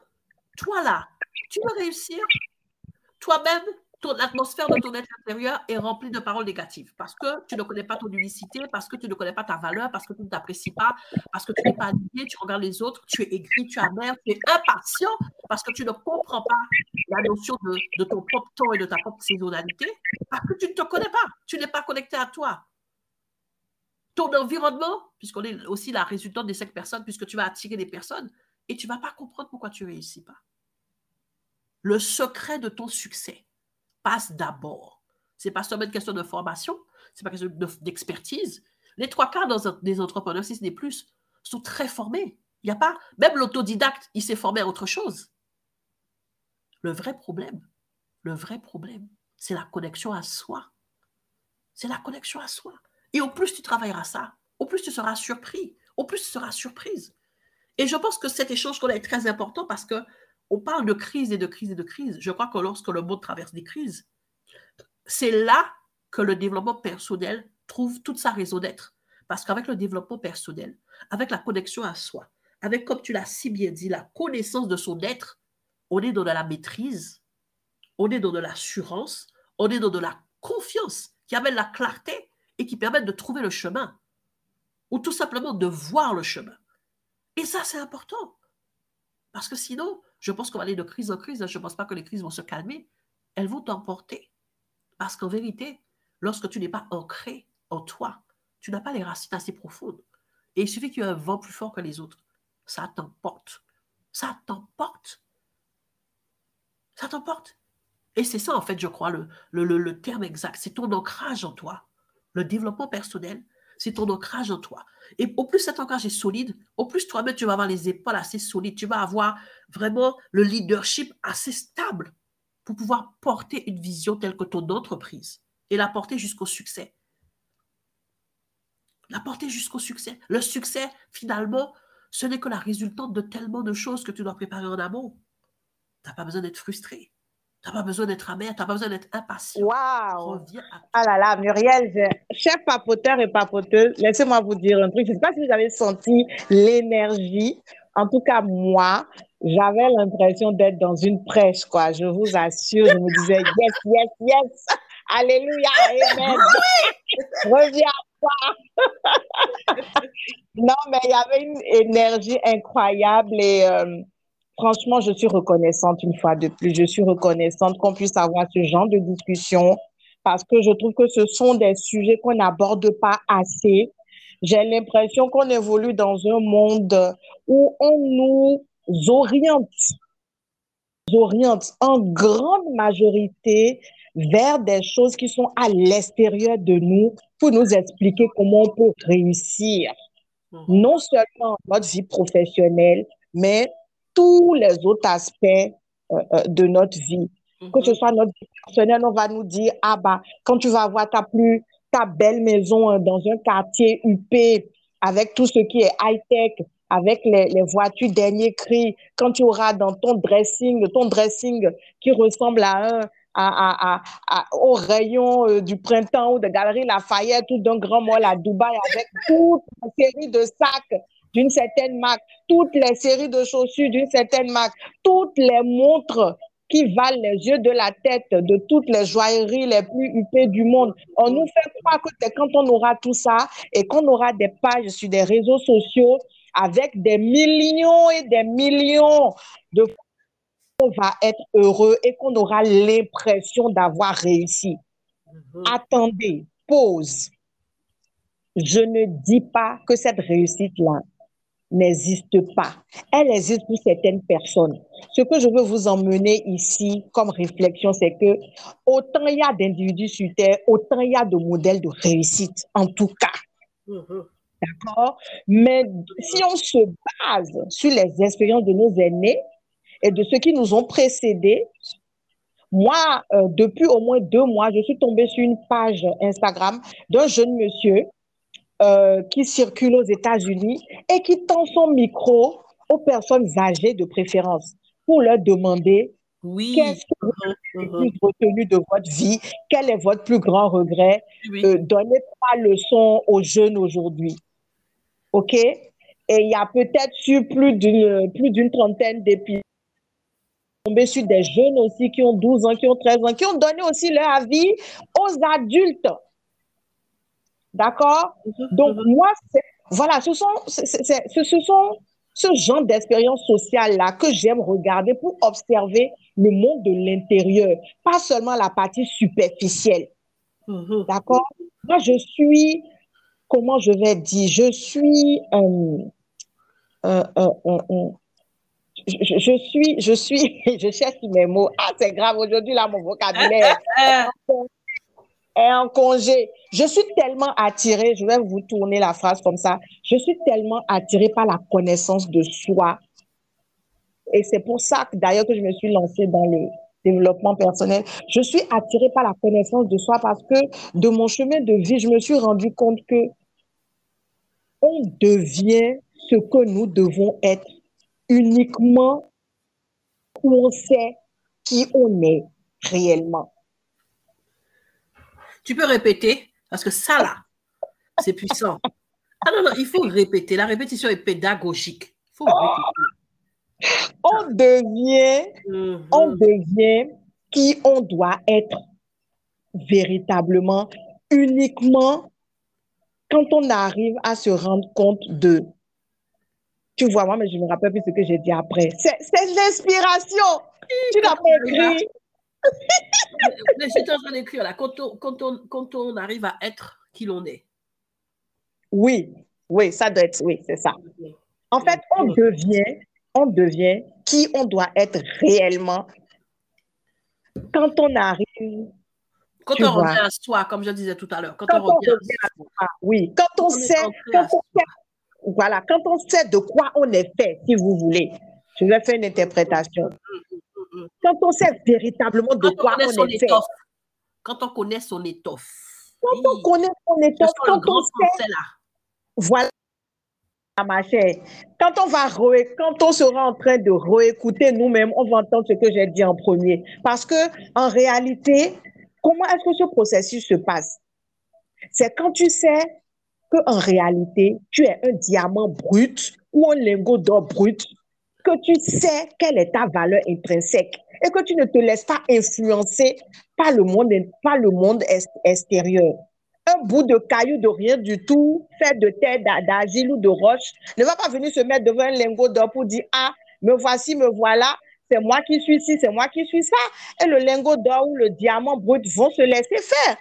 toi là, tu veux réussir, toi-même, ton atmosphère de ton être intérieur est remplie de paroles négatives parce que tu ne connais pas ton unicité, parce que tu ne connais pas ta valeur, parce que tu ne t'apprécies pas, parce que tu n'es pas aligné, tu regardes les autres, tu es aigri, tu es amer, tu es impatient parce que tu ne comprends pas la notion de, de ton propre temps et de ta propre saisonnalité, parce que tu ne te connais pas, tu n'es pas connecté à toi. Ton environnement, puisqu'on est aussi la résultante des cinq personnes, puisque tu vas attirer des personnes, et tu ne vas pas comprendre pourquoi tu ne réussis pas. Le secret de ton succès passe d'abord. Ce n'est pas seulement une question de formation, ce n'est pas une question d'expertise. Les trois quarts des entrepreneurs, si ce n'est plus, sont très formés. Il n'y a pas, même l'autodidacte, il s'est formé à autre chose. Le vrai problème, le vrai problème, c'est la connexion à soi. C'est la connexion à soi. Et au plus tu travailleras ça, au plus tu seras surpris, au plus tu seras surprise. Et je pense que cet échange est très important parce que on parle de crise et de crise et de crise. Je crois que lorsque le monde traverse des crises, c'est là que le développement personnel trouve toute sa raison d'être. Parce qu'avec le développement personnel, avec la connexion à soi, avec, comme tu l'as si bien dit, la connaissance de son être, on est dans de la maîtrise, on est dans de l'assurance, on est dans de la confiance qui amène la clarté et qui permet de trouver le chemin, ou tout simplement de voir le chemin. Et ça, c'est important. Parce que sinon, je pense qu'on va aller de crise en crise. Je ne pense pas que les crises vont se calmer. Elles vont t'emporter. Parce qu'en vérité, lorsque tu n'es pas ancré en toi, tu n'as pas les racines assez profondes. Et il suffit qu'il y ait un vent plus fort que les autres. Ça t'emporte. Ça t'emporte. Ça t'emporte. Et c'est ça, en fait, je crois, le, le, le terme exact. C'est ton ancrage en toi. Le développement personnel, c'est ton ancrage en toi. Et au plus cet ancrage est solide, au plus toi-même, tu vas avoir les épaules assez solides. Tu vas avoir vraiment le leadership assez stable pour pouvoir porter une vision telle que ton entreprise et la porter jusqu'au succès. La porter jusqu'au succès. Le succès, finalement, ce n'est que la résultante de tellement de choses que tu dois préparer en amont. Tu n'as pas besoin d'être frustré. Tu n'as pas besoin d'être amer, tu n'as pas besoin d'être impatient. Waouh! Ah là là, Muriel, chef papoteur et papoteuse, laissez-moi vous dire un truc. Je ne sais pas si vous avez senti l'énergie. En tout cas, moi, j'avais l'impression d'être dans une prêche, quoi. Je vous assure, je me disais, yes, yes, yes. Alléluia, amen. Reviens à toi. non, mais il y avait une énergie incroyable et euh, franchement, je suis reconnaissante une fois de plus. Je suis reconnaissante qu'on puisse avoir ce genre de discussion parce que je trouve que ce sont des sujets qu'on n'aborde pas assez. J'ai l'impression qu'on évolue dans un monde où on nous oriente, oriente en grande majorité vers des choses qui sont à l'extérieur de nous pour nous expliquer comment on peut réussir, mmh. non seulement notre vie professionnelle, mais tous les autres aspects euh, euh, de notre vie. Que ce soit notre vie personnelle, on va nous dire, ah bah, quand tu vas avoir ta plus, ta belle maison euh, dans un quartier UP, avec tout ce qui est high-tech, avec les, les, voitures dernier cri, quand tu auras dans ton dressing, ton dressing qui ressemble à un, à, à, à, au rayon du printemps ou de Galerie Lafayette ou d'un grand mall à Dubaï avec toute une série de sacs d'une certaine marque, toutes les séries de chaussures d'une certaine marque, toutes les montres qui valent les yeux de la tête de toutes les joailleries les plus huppées du monde. On nous fait croire que c'est quand on aura tout ça et qu'on aura des pages sur des réseaux sociaux avec des millions et des millions de on va être heureux et qu'on aura l'impression d'avoir réussi. Mhm. Attendez, pause. Je ne dis pas que cette réussite-là n'existe pas. Elle existe pour certaines personnes. Ce que je veux vous emmener ici comme réflexion, c'est que autant il y a d'individus sur Terre, autant il y a de modèles de réussite, en tout cas. Mhm. D'accord? Mais si on se base sur les expériences de nos aînés et de ceux qui nous ont précédés, moi, euh, depuis au moins deux mois, je suis tombée sur une page Instagram d'un jeune monsieur euh, qui circule aux États-Unis et qui tend son micro aux personnes âgées de préférence pour leur demander Oui. qu'est-ce que vous avez plus retenu de votre vie, quel est votre plus grand regret, Oui. euh, donnez trois leçons aux jeunes aujourd'hui. OK? Et il y a peut-être sur plus d'une plus d'une trentaine d'épisodes tombé sur des jeunes aussi qui ont 12 ans, qui ont 13 ans, qui ont donné aussi leur avis aux adultes. D'accord? Donc, moi, voilà, ce sont, ce, ce sont ce genre d'expérience sociale-là que j'aime regarder pour observer le monde de l'intérieur, pas seulement la partie superficielle. Mhm. D'accord? Moi, je suis, comment je vais dire, je suis, euh, euh, euh, je, suis, je suis, je cherche mes mots. Ah, c'est grave, aujourd'hui, là, mon vocabulaire Euh, en congé. Je suis tellement attirée, je vais vous tourner la phrase comme ça. Je suis tellement attirée par la connaissance de soi. Et c'est pour ça d'ailleurs que je me suis lancée dans le développement personnel. Je suis attirée par la connaissance de soi parce que de mon chemin de vie, je me suis rendu compte que on devient ce que nous devons être uniquement où on sait qui on est réellement. Tu peux répéter parce que ça là, c'est puissant. Ah non, non, il faut répéter. La répétition est pédagogique. Il faut répéter. On devient Mhm. on devient qui on doit être véritablement, uniquement quand on arrive à se rendre compte de. Tu vois, moi, mais je me rappelle plus ce que j'ai dit après. C'est c'est l'inspiration. Tu n'as pas écrit. Mais J'étais en train d'écrire là. Quand on, quand, on, quand on arrive à être qui l'on est. Oui, oui, ça doit être, oui, c'est ça. En fait, on devient, on devient qui on doit être réellement quand on arrive Quand on vois. revient à soi, comme je disais tout à l'heure, quand, Quand on on revient à soi, oui, quand on sait, quand on sait, voilà, quand on sait de quoi on est fait, si vous voulez. Je vais faire une interprétation. Quand on sait véritablement de quand on quoi on son est fait, étoffe, quand on connaît son étoffe, quand on connaît son étoffe, quand on sait, là. voilà, ma chère, quand on va re- quand on sera en train de réécouter nous-mêmes, on va entendre ce que j'ai dit en premier. Parce que, en réalité, comment est-ce que ce processus se passe? C'est quand tu sais que en réalité, tu es un diamant brut ou un lingot d'or brut, que tu sais quelle est ta valeur intrinsèque et que tu ne te laisses pas influencer par le monde, par le monde ex- extérieur. Un bout de caillou de rien du tout, fait de terre, d'a- d'argile ou de roche, ne va pas venir se mettre devant un lingot d'or pour dire Ah, me voici, me voilà, c'est moi qui suis ci, c'est moi qui suis ça. Et le lingot d'or ou le diamant brut vont se laisser faire.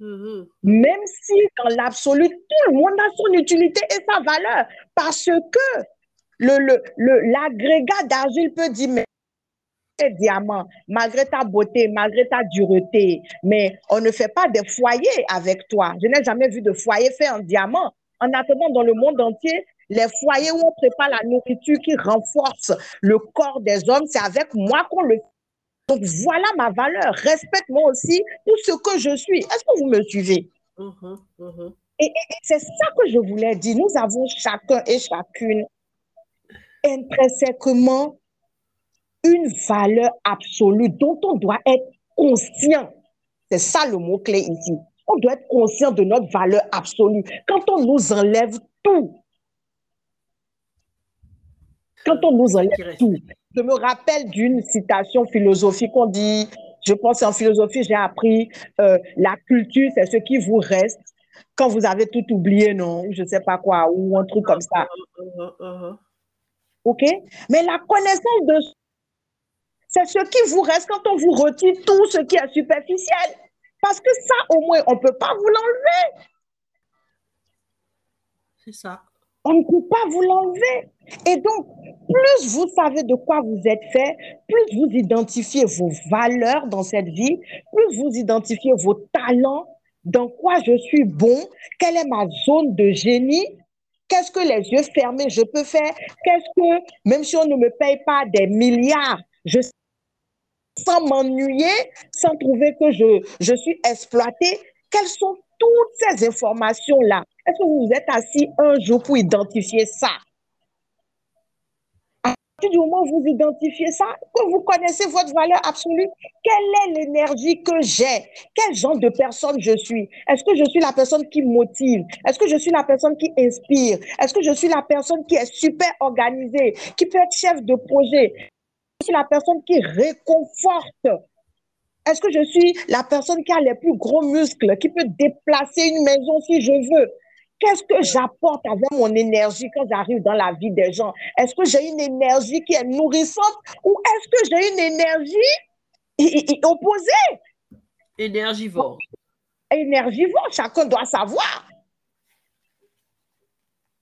Mhm. Même si dans l'absolu, tout le monde a son utilité et sa valeur. Parce que le, le, le, l'agrégat d'argile peut dire, mais c'est diamant, malgré ta beauté, malgré ta dureté, mais on ne fait pas des foyers avec toi. Je n'ai jamais vu de foyer fait en diamant. En attendant, dans le monde entier, les foyers où on prépare la nourriture qui renforce le corps des hommes, c'est avec moi qu'on le fait. Donc voilà ma valeur. Respecte-moi aussi pour ce que je suis. Est-ce que vous me suivez? Mhm. Mhm. Et, et- et c'est ça que je voulais dire. Nous avons chacun et chacune intrinsèquement une valeur absolue dont on doit être conscient. C'est ça le mot-clé ici. On doit être conscient de notre valeur absolue. Quand on nous enlève tout, quand on nous enlève tout, je me rappelle d'une citation philosophique on dit, je pense en philosophie, j'ai appris, euh, la culture, c'est ce qui vous reste quand vous avez tout oublié, non? Je ne sais pas quoi, ou un truc comme ça. Mhm. Mhm. OK? Mais la connaissance de C'est ce qui vous reste quand on vous retire tout ce qui est superficiel. Parce que ça, au moins, on ne peut pas vous l'enlever. C'est ça. On ne peut pas vous l'enlever. Et donc, plus vous savez de quoi vous êtes fait, plus vous identifiez vos valeurs dans cette vie, plus vous identifiez vos talents, dans quoi je suis bon, quelle est ma zone de génie, qu'est-ce que les yeux fermés je peux faire, qu'est-ce que, même si on ne me paye pas des milliards, je sans m'ennuyer, sans trouver que je, je suis exploité, quelles sont toutes ces informations-là? Est-ce que vous vous êtes assis un jour pour identifier ça? Du moment où vous identifiez ça, que vous connaissez votre valeur absolue, quelle est l'énergie que j'ai? Quel genre de personne je suis? Est-ce que je suis la personne qui motive? Est-ce que je suis la personne qui inspire? Est-ce que je suis la personne qui est super organisée, qui peut être chef de projet? Je suis la personne qui réconforte. Est-ce que je suis la personne qui a les plus gros muscles, qui peut déplacer une maison si je veux? Qu'est-ce que j'apporte avec mon énergie quand j'arrive dans la vie des gens? Est-ce que j'ai une énergie qui est nourrissante ou est-ce que j'ai une énergie opposée? Énergivore. Énergivore, chacun doit savoir.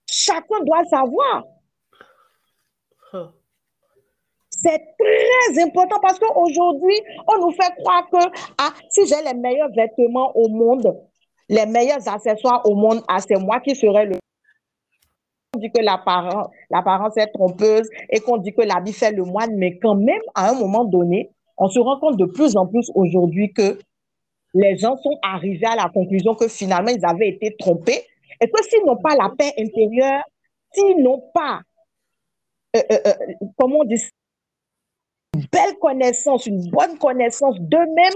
Chacun doit savoir. C'est très important parce qu'aujourd'hui, on nous fait croire que ah, si j'ai les meilleurs vêtements au monde, les meilleurs accessoires au monde, ah, c'est moi qui serai le. On dit que l'apparence est trompeuse et qu'on dit que l'habit fait le moine, mais quand même, à un moment donné, on se rend compte de plus en plus aujourd'hui que les gens sont arrivés à la conclusion que finalement, ils avaient été trompés et que s'ils n'ont pas la paix intérieure, s'ils n'ont pas, euh, euh, euh comment on dit, belle connaissance, une bonne connaissance d'eux-mêmes,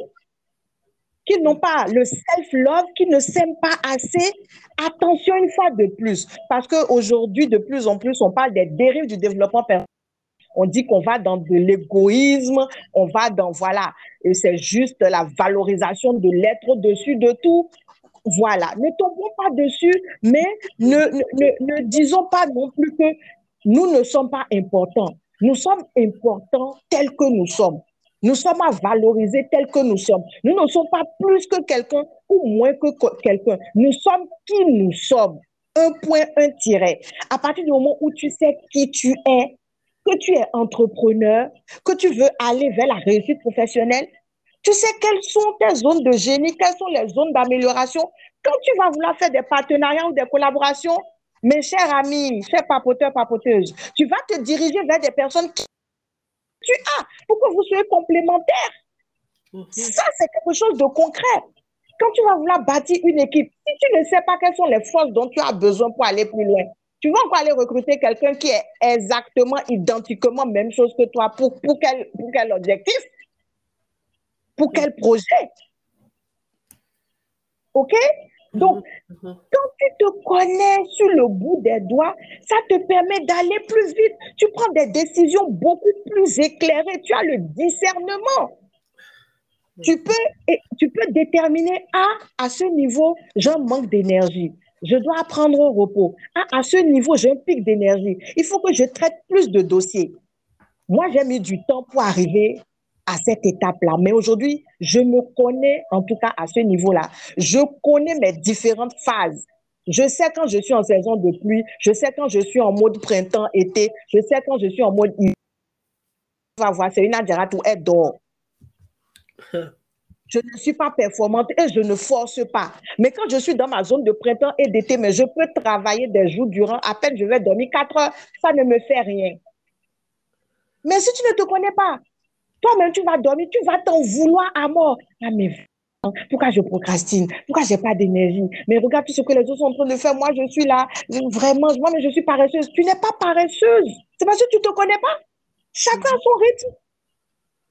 qui n'ont pas le self-love, qui ne s'aiment pas assez. Attention une fois de plus, parce qu'aujourd'hui, de plus en plus, on parle des dérives du développement personnel. On dit qu'on va dans de l'égoïsme, on va dans, voilà, et c'est juste la valorisation de l'être au-dessus de tout. Voilà, ne tombons pas dessus, mais ne, ne, ne disons pas non plus que nous ne sommes pas importants. Nous sommes importants tels que nous sommes. Nous sommes à valoriser tels que nous sommes. Nous ne sommes pas plus que quelqu'un ou moins que quelqu'un. Nous sommes qui nous sommes. Un point, un tiret. À partir du moment où tu sais qui tu es, que tu es entrepreneur, que tu veux aller vers la réussite professionnelle, tu sais quelles sont tes zones de génie, quelles sont les zones d'amélioration. Quand tu vas vouloir faire des partenariats ou des collaborations, mes chers amis, chers papoteurs, papoteuses, tu vas te diriger vers des personnes qui tu as pour que vous soyez complémentaires? Mhm. Ça, c'est quelque chose de concret. Quand tu vas vouloir bâtir une équipe, si tu ne sais pas quelles sont les forces dont tu as besoin pour aller plus loin, tu vas encore aller recruter quelqu'un qui est exactement, identiquement même chose que toi. Pour, pour, quel, pour quel objectif? Pour quel projet? OK? Donc, mhm. quand tu te connais sur le bout des doigts, ça te permet d'aller plus vite. Tu prends des décisions beaucoup plus éclairées. Tu as le discernement. Tu peux, tu peux déterminer, ah, à ce niveau, j'en manque d'énergie. Je dois prendre un repos. Ah, à ce niveau, j'ai un pic d'énergie. Il faut que je traite plus de dossiers. Moi, j'ai mis du temps pour arriver à cette étape-là. Mais aujourd'hui, je me connais, en tout cas à ce niveau-là. Je connais mes différentes phases. Je sais quand je suis en saison de pluie, je sais quand je suis en mode printemps-été, je sais quand je suis en mode hiver. va voir, c'est une adhérente où elle dort. Je ne suis pas performante et je ne force pas. Mais quand je suis dans ma zone de printemps et d'été, mais je peux travailler des jours durant, à peine je vais dormir 4 heures, ça ne me fait rien. Mais si tu ne te connais pas, toi-même, tu vas dormir, tu vas t'en vouloir à mort. Ah, mais pourquoi je procrastine? Pourquoi j'ai pas d'énergie? Mais regarde tout ce que les autres sont en train de faire. Moi, je suis là. Vraiment, moi, mais je suis paresseuse. Tu n'es pas paresseuse. C'est parce que tu ne te connais pas. Chacun a son rythme.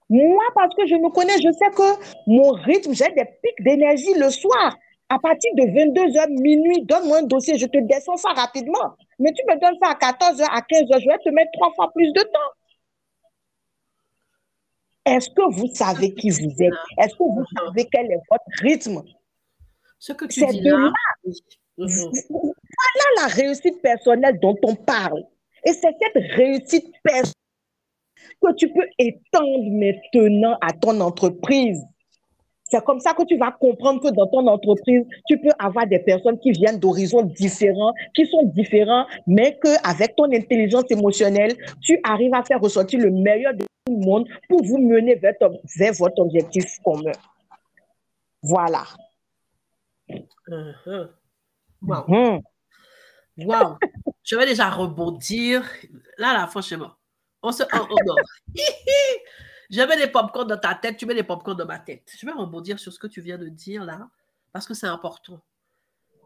Moi, parce que je me connais, je sais que mon rythme, j'ai des pics d'énergie le soir. À partir de 22h, minuit, donne-moi un dossier, je te descends ça rapidement. Mais tu me donnes ça à 14h, à 15h, je vais te mettre trois fois plus de temps. Est-ce que vous savez qui vous êtes? Est-ce que vous savez quel est votre rythme? Ce que tu dis là. Mhm. Voilà la réussite personnelle dont on parle. Et c'est cette réussite personnelle que tu peux étendre maintenant à ton entreprise. C'est comme ça que tu vas comprendre que dans ton entreprise, tu peux avoir des personnes qui viennent d'horizons différents, qui sont différents, mais qu'avec ton intelligence émotionnelle, tu arrives à faire ressortir le meilleur de le monde pour vous mener vers, vers votre objectif commun. Voilà. Uh-huh. Wow. Wow. Je vais déjà rebondir. Là, là, franchement, on se. On, Je mets des popcorns dans ta tête, tu mets des popcorns dans ma tête. Je vais rebondir sur ce que tu viens de dire là, parce que c'est important.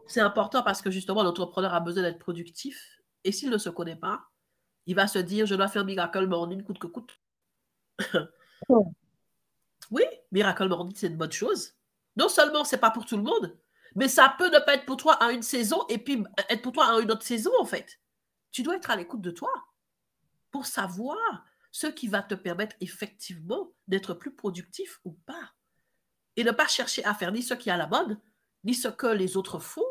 C'est important parce que justement, l'entrepreneur a besoin d'être productif. Et s'il ne se connaît pas, il va se dire Je dois faire Miracle Morning coûte que coûte. oui, Miracle Morning, c'est une bonne chose. Non seulement c'est pas pour tout le monde, mais ça peut ne pas être pour toi à une saison et puis être pour toi à une autre saison, en fait. Tu dois être à l'écoute de toi pour savoir ce qui va te permettre effectivement d'être plus productif ou pas. Et ne pas chercher à faire ni ce qui est à la mode, ni ce que les autres font.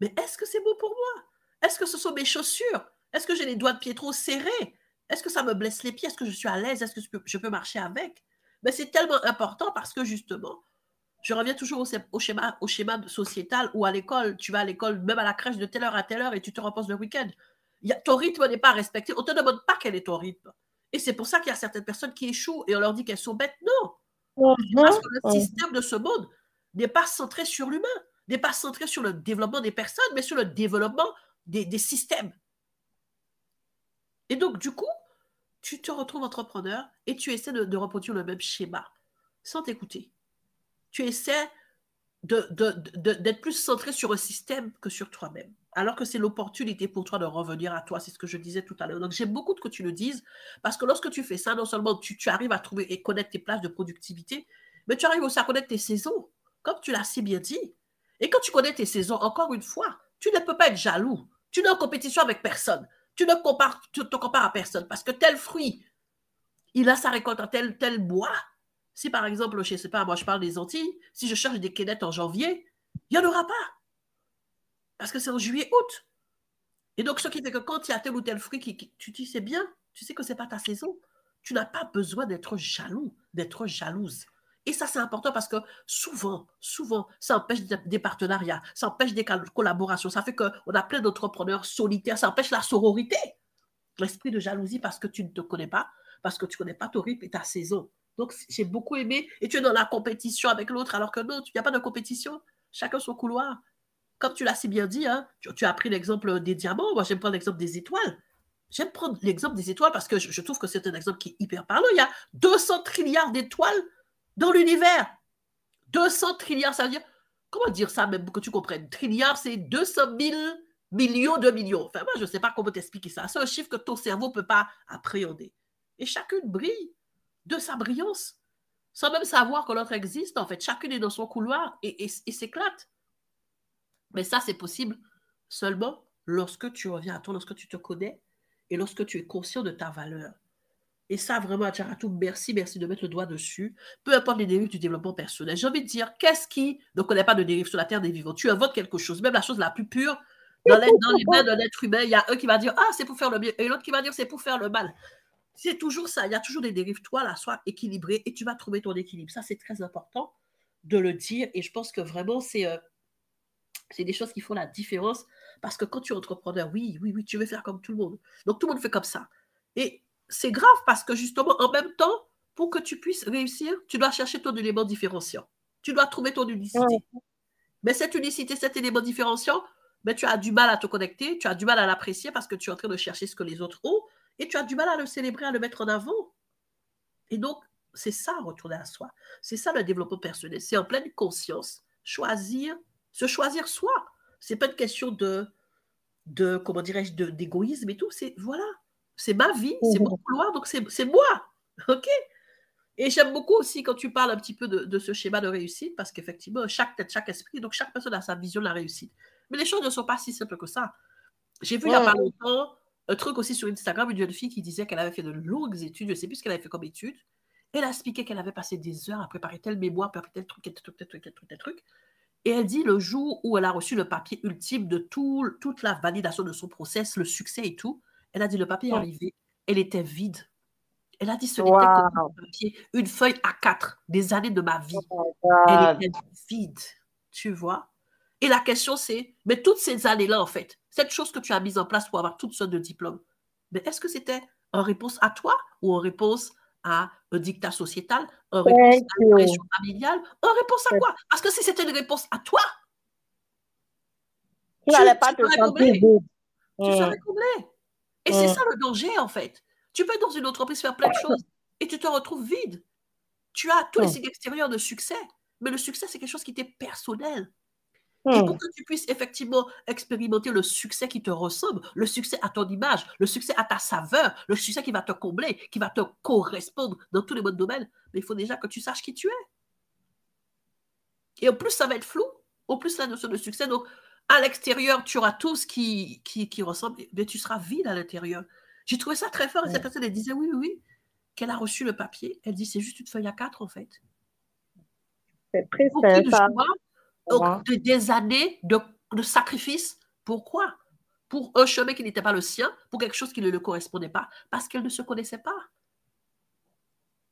Mais est-ce que c'est beau pour moi? Est-ce que ce sont mes chaussures? Est-ce que j'ai les doigts de pied trop serrés? Est-ce que ça me blesse les pieds? Est-ce que je suis à l'aise? Est-ce que je peux, marcher avec? Mais c'est tellement important parce que justement, je reviens toujours au, schéma, au schéma sociétal où à l'école, tu vas à l'école, même à la crèche de telle heure à telle heure et tu te reposes le week-end. ton rythme n'est pas respecté. On ne te demande pas quel est ton rythme. Et c'est pour ça qu'il y a certaines personnes qui échouent et on leur dit qu'elles sont bêtes. Non. Parce que le système de ce monde n'est pas centré sur l'humain, n'est pas centré sur le développement des personnes, mais sur le développement des, systèmes. Et donc, du coup, tu te retrouves entrepreneur et tu essaies de, reproduire le même schéma sans t'écouter. Tu essaies d'être plus centré sur le système que sur toi-même alors que c'est l'opportunité pour toi de revenir à toi. C'est ce que je disais tout à l'heure. Donc, j'aime beaucoup que tu le dises, parce que lorsque tu fais ça, non seulement tu, arrives à trouver et connaître tes places de productivité, mais tu arrives aussi à connaître tes saisons, comme tu l'as si bien dit. Et quand tu connais tes saisons, encore une fois, tu ne peux pas être jaloux. Tu n'es en compétition avec personne. Tu ne compares, te compares à personne, parce que tel fruit, il a sa récolte en tel, tel bois. Si par exemple, je ne sais pas, moi je parle des Antilles, si je cherche des quénettes en janvier, il n'y en aura pas. Parce que c'est en juillet, août. Et donc, ce qui fait que quand il y a tel ou tel fruit, qui, tu dis c'est bien, tu sais que ce n'est pas ta saison. Tu n'as pas besoin d'être jaloux, d'être jalouse. Et ça, c'est important parce que souvent, souvent, ça empêche des partenariats, ça empêche des collaborations, ça fait qu'on a plein d'entrepreneurs solitaires, ça empêche la sororité. L'esprit de jalousie parce que tu ne te connais pas, parce que tu ne connais pas ton rythme et ta saison. Donc, j'ai beaucoup aimé. Et tu es dans la compétition avec l'autre, alors que non, il n'y a pas de compétition. Chacun son couloir comme tu l'as si bien dit, hein, tu, as pris l'exemple des diamants, moi j'aime prendre l'exemple des étoiles. J'aime prendre l'exemple des étoiles parce que je, trouve que c'est un exemple qui est hyper parlant. Il y a 200 trilliards d'étoiles dans l'univers. 200 trilliards, ça veut dire, comment dire ça même pour que tu comprennes? Trilliard, c'est 200 000 millions de millions. Enfin, moi, je ne sais pas comment t'expliquer ça. C'est un chiffre que ton cerveau ne peut pas appréhender. Et chacune brille de sa brillance, sans même savoir que l'autre existe. En fait, chacune est dans son couloir et s'éclate. Mais ça, c'est possible seulement lorsque tu reviens à toi, lorsque tu te connais et lorsque tu es conscient de ta valeur. Et ça, vraiment, Tcharatou, merci, merci de mettre le doigt dessus. Peu importe les dérives du développement personnel. J'ai envie de dire, qu'est-ce qui ne connaît pas de dérive sur la terre des vivants? Tu inventes quelque chose, même la chose la plus pure, dans les, mains d'un être humain, il y a un qui va dire, ah, c'est pour faire le bien, et l'autre qui va dire, c'est pour faire le mal. C'est toujours ça, il y a toujours des dérives. Toi, là, sois équilibré et tu vas trouver ton équilibre. Ça, c'est très important de le dire. Et je pense que vraiment, c'est euh, des choses qui font la différence parce que quand tu es entrepreneur, oui, oui, oui, tu veux faire comme tout le monde. Donc tout le monde fait comme ça. Et c'est grave parce que justement, en même temps, pour que tu puisses réussir, tu dois chercher ton élément différenciant. Tu dois trouver ton unicité. Mais cette unicité, cet élément différenciant, mais ben, tu as du mal à te connecter, tu as du mal à l'apprécier parce que tu es en train de chercher ce que les autres ont et tu as du mal à le célébrer, à le mettre en avant. Et donc, c'est ça, retourner à soi. C'est ça le développement personnel. C'est en pleine conscience, choisir se choisir soi. C'est pas une question de, de comment dirais-je, d'égoïsme et tout. C'est voilà, c'est ma vie, c'est mon couloir, donc c'est moi. OK? Et j'aime beaucoup aussi quand tu parles un petit peu de, ce schéma de réussite, parce qu'effectivement, chaque tête, chaque esprit, donc chaque personne a sa vision de la réussite. Mais les choses ne sont pas si simples que ça. J'ai vu il n'y a pas longtemps un truc aussi sur Instagram, une jeune fille qui disait qu'elle avait fait de longues études, je ne sais plus ce qu'elle avait fait comme études. Elle a expliqué qu'elle avait passé des heures à préparer tel mémoire, préparer tel truc, tel truc, tel truc, tel truc, tel truc. Et elle dit le jour où elle a reçu le papier ultime de tout, toute la validation de son process, le succès et tout, elle a dit le papier est arrivé, elle était vide. Elle a dit ce n'était que papier, une feuille à quatre, des années de ma vie. Oh elle était vide, tu vois. Et la question c'est, mais toutes ces années-là, en fait, cette chose que tu as mise en place pour avoir toutes sortes de diplômes, mais est-ce que c'était en réponse à toi ou en réponse à un dictat sociétal, en réponse à une pression familiale, en réponse à quoi? Parce que si c'était une réponse à toi, tu n'allais pas te sentir Tu serais comblé. Et c'est ça le danger, en fait. Tu peux dans une entreprise faire plein de choses et tu te retrouves vide. Tu as tous les signes extérieurs de succès, mais le succès, c'est quelque chose qui t'est personnel. Et pour que tu puisses effectivement expérimenter le succès qui te ressemble, le succès à ton image, le succès à ta saveur, le succès qui va te combler, qui va te correspondre dans tous les bons domaines, mais il faut déjà que tu saches qui tu es. Et en plus, ça va être flou. Au plus, la notion de succès. Donc, à l'extérieur, tu auras tout ce qui, qui, qui ressemble, mais tu seras vide à l'intérieur. J'ai trouvé ça très fort. Et cette personne, elle disait oui, oui, oui, qu'elle a reçu le papier. Elle dit c'est juste une feuille à quatre, en fait. C'est très sympa. Donc, des années de, de sacrifice. Pourquoi? Pour un chemin qui n'était pas le sien, pour quelque chose qui ne le correspondait pas, parce qu'elle ne se connaissait pas.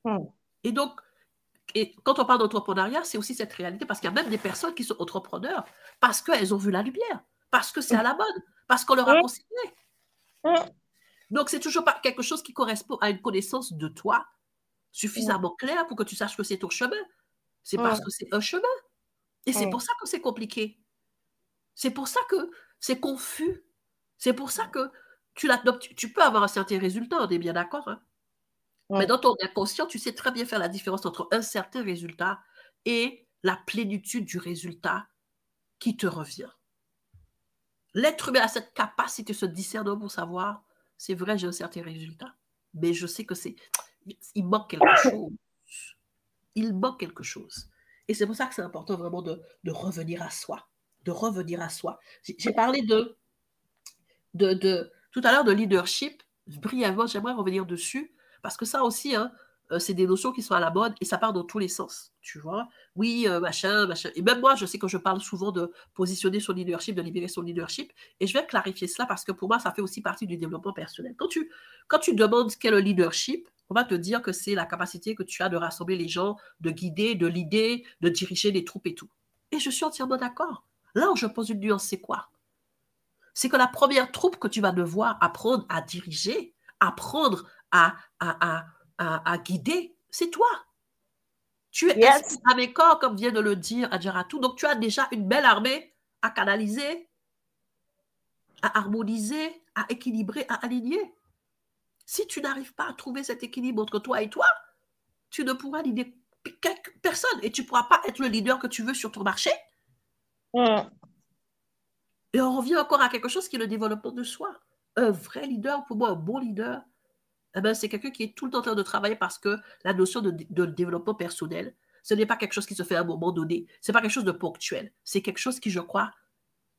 Hmm. Et donc, et quand on parle d'entrepreneuriat, c'est aussi cette réalité, parce qu'il y a même des personnes qui sont entrepreneurs, parce qu'elles ont vu la lumière, parce que c'est à la mode, parce qu'on leur a conseillé. Donc, c'est toujours pas quelque chose qui correspond à une connaissance de toi suffisamment claire pour que tu saches que c'est ton chemin. C'est parce que c'est un chemin. Et c'est pour ça que c'est compliqué. C'est pour ça que c'est confus. C'est pour ça que tu, tu peux avoir un certain résultat, on est bien d'accord. Hein. Mais dans ton inconscient, tu sais très bien faire la différence entre un certain résultat et la plénitude du résultat qui te revient. L'être humain a cette capacité, ce discernement pour savoir, c'est vrai, j'ai un certain résultat, mais je sais que c'est, il manque quelque chose. Il manque quelque chose. Et c'est pour ça que c'est important vraiment de, revenir à soi, de revenir à soi. J'ai parlé de, de, de, tout à l'heure de leadership, brièvement, j'aimerais revenir dessus, parce que ça aussi, hein, euh, c'est des notions qui sont à la mode et ça part dans tous les sens, tu vois. Oui, euh, machin, machin. Et même moi, je sais que je parle souvent de positionner son leadership, de libérer son leadership. Et je vais clarifier cela parce que pour moi, ça fait aussi partie du développement personnel. Quand tu, quand tu demandes quel est le leadership, on va te dire que c'est la capacité que tu as de rassembler les gens, de guider, de l'idée, de diriger des troupes et tout. Et je suis entièrement d'accord. Là où je pose une nuance, c'est quoi? C'est que la première troupe que tu vas devoir apprendre à diriger, apprendre à, à, à, à, guider, c'est toi. Tu es yes. à mes corps, comme vient de le dire Adjaratou. Donc, tu as déjà une belle armée à canaliser, à harmoniser, à équilibrer, à aligner. Si tu n'arrives pas à trouver cet équilibre entre toi et toi, tu ne pourras l'idée personne et tu ne pourras pas être le leader que tu veux sur ton marché. Mm. Et on revient encore à quelque chose qui est le développement de soi. Un vrai leader, pour moi, un bon leader, eh ben, c'est quelqu'un qui est tout le temps en train de travailler parce que la notion de, de développement personnel, ce n'est pas quelque chose qui se fait à un moment donné. Ce n'est pas quelque chose de ponctuel. C'est quelque chose qui, je crois,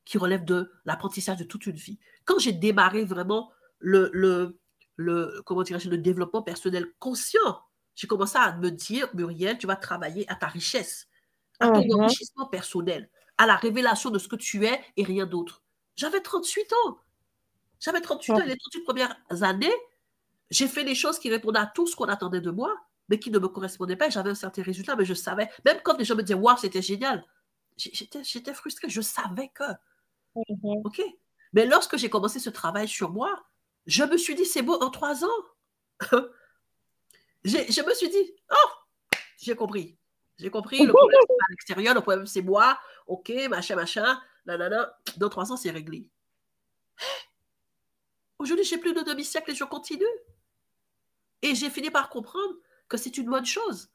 qui relève de l'apprentissage de toute une vie. Quand j'ai démarré vraiment le, le, le, comment le développement personnel conscient. J'ai commencé à me dire, Muriel, tu vas travailler à ta richesse, à ton mhm. enrichissement personnel, à la révélation de ce que tu es et rien d'autre. J'avais 38 ans. J'avais 38 ans et les 38 premières années, j'ai fait des choses qui répondaient à tout ce qu'on attendait de moi, mais qui ne me correspondaient pas. J'avais un certain résultat, mais je savais, même quand les gens me disaient, waouh, c'était génial, j'étais frustrée. Je savais que. Mhm. OK. Mais lorsque j'ai commencé ce travail sur moi, je me suis dit, c'est beau, en trois ans. je me suis dit, oh, j'ai compris. J'ai compris, le problème, c'est à l'extérieur, le problème, c'est moi. OK, machin, machin. Nanana. Dans trois ans, c'est réglé. Aujourd'hui, j'ai plus de demi-siècle et je continue. Et j'ai fini par comprendre que c'est une bonne chose.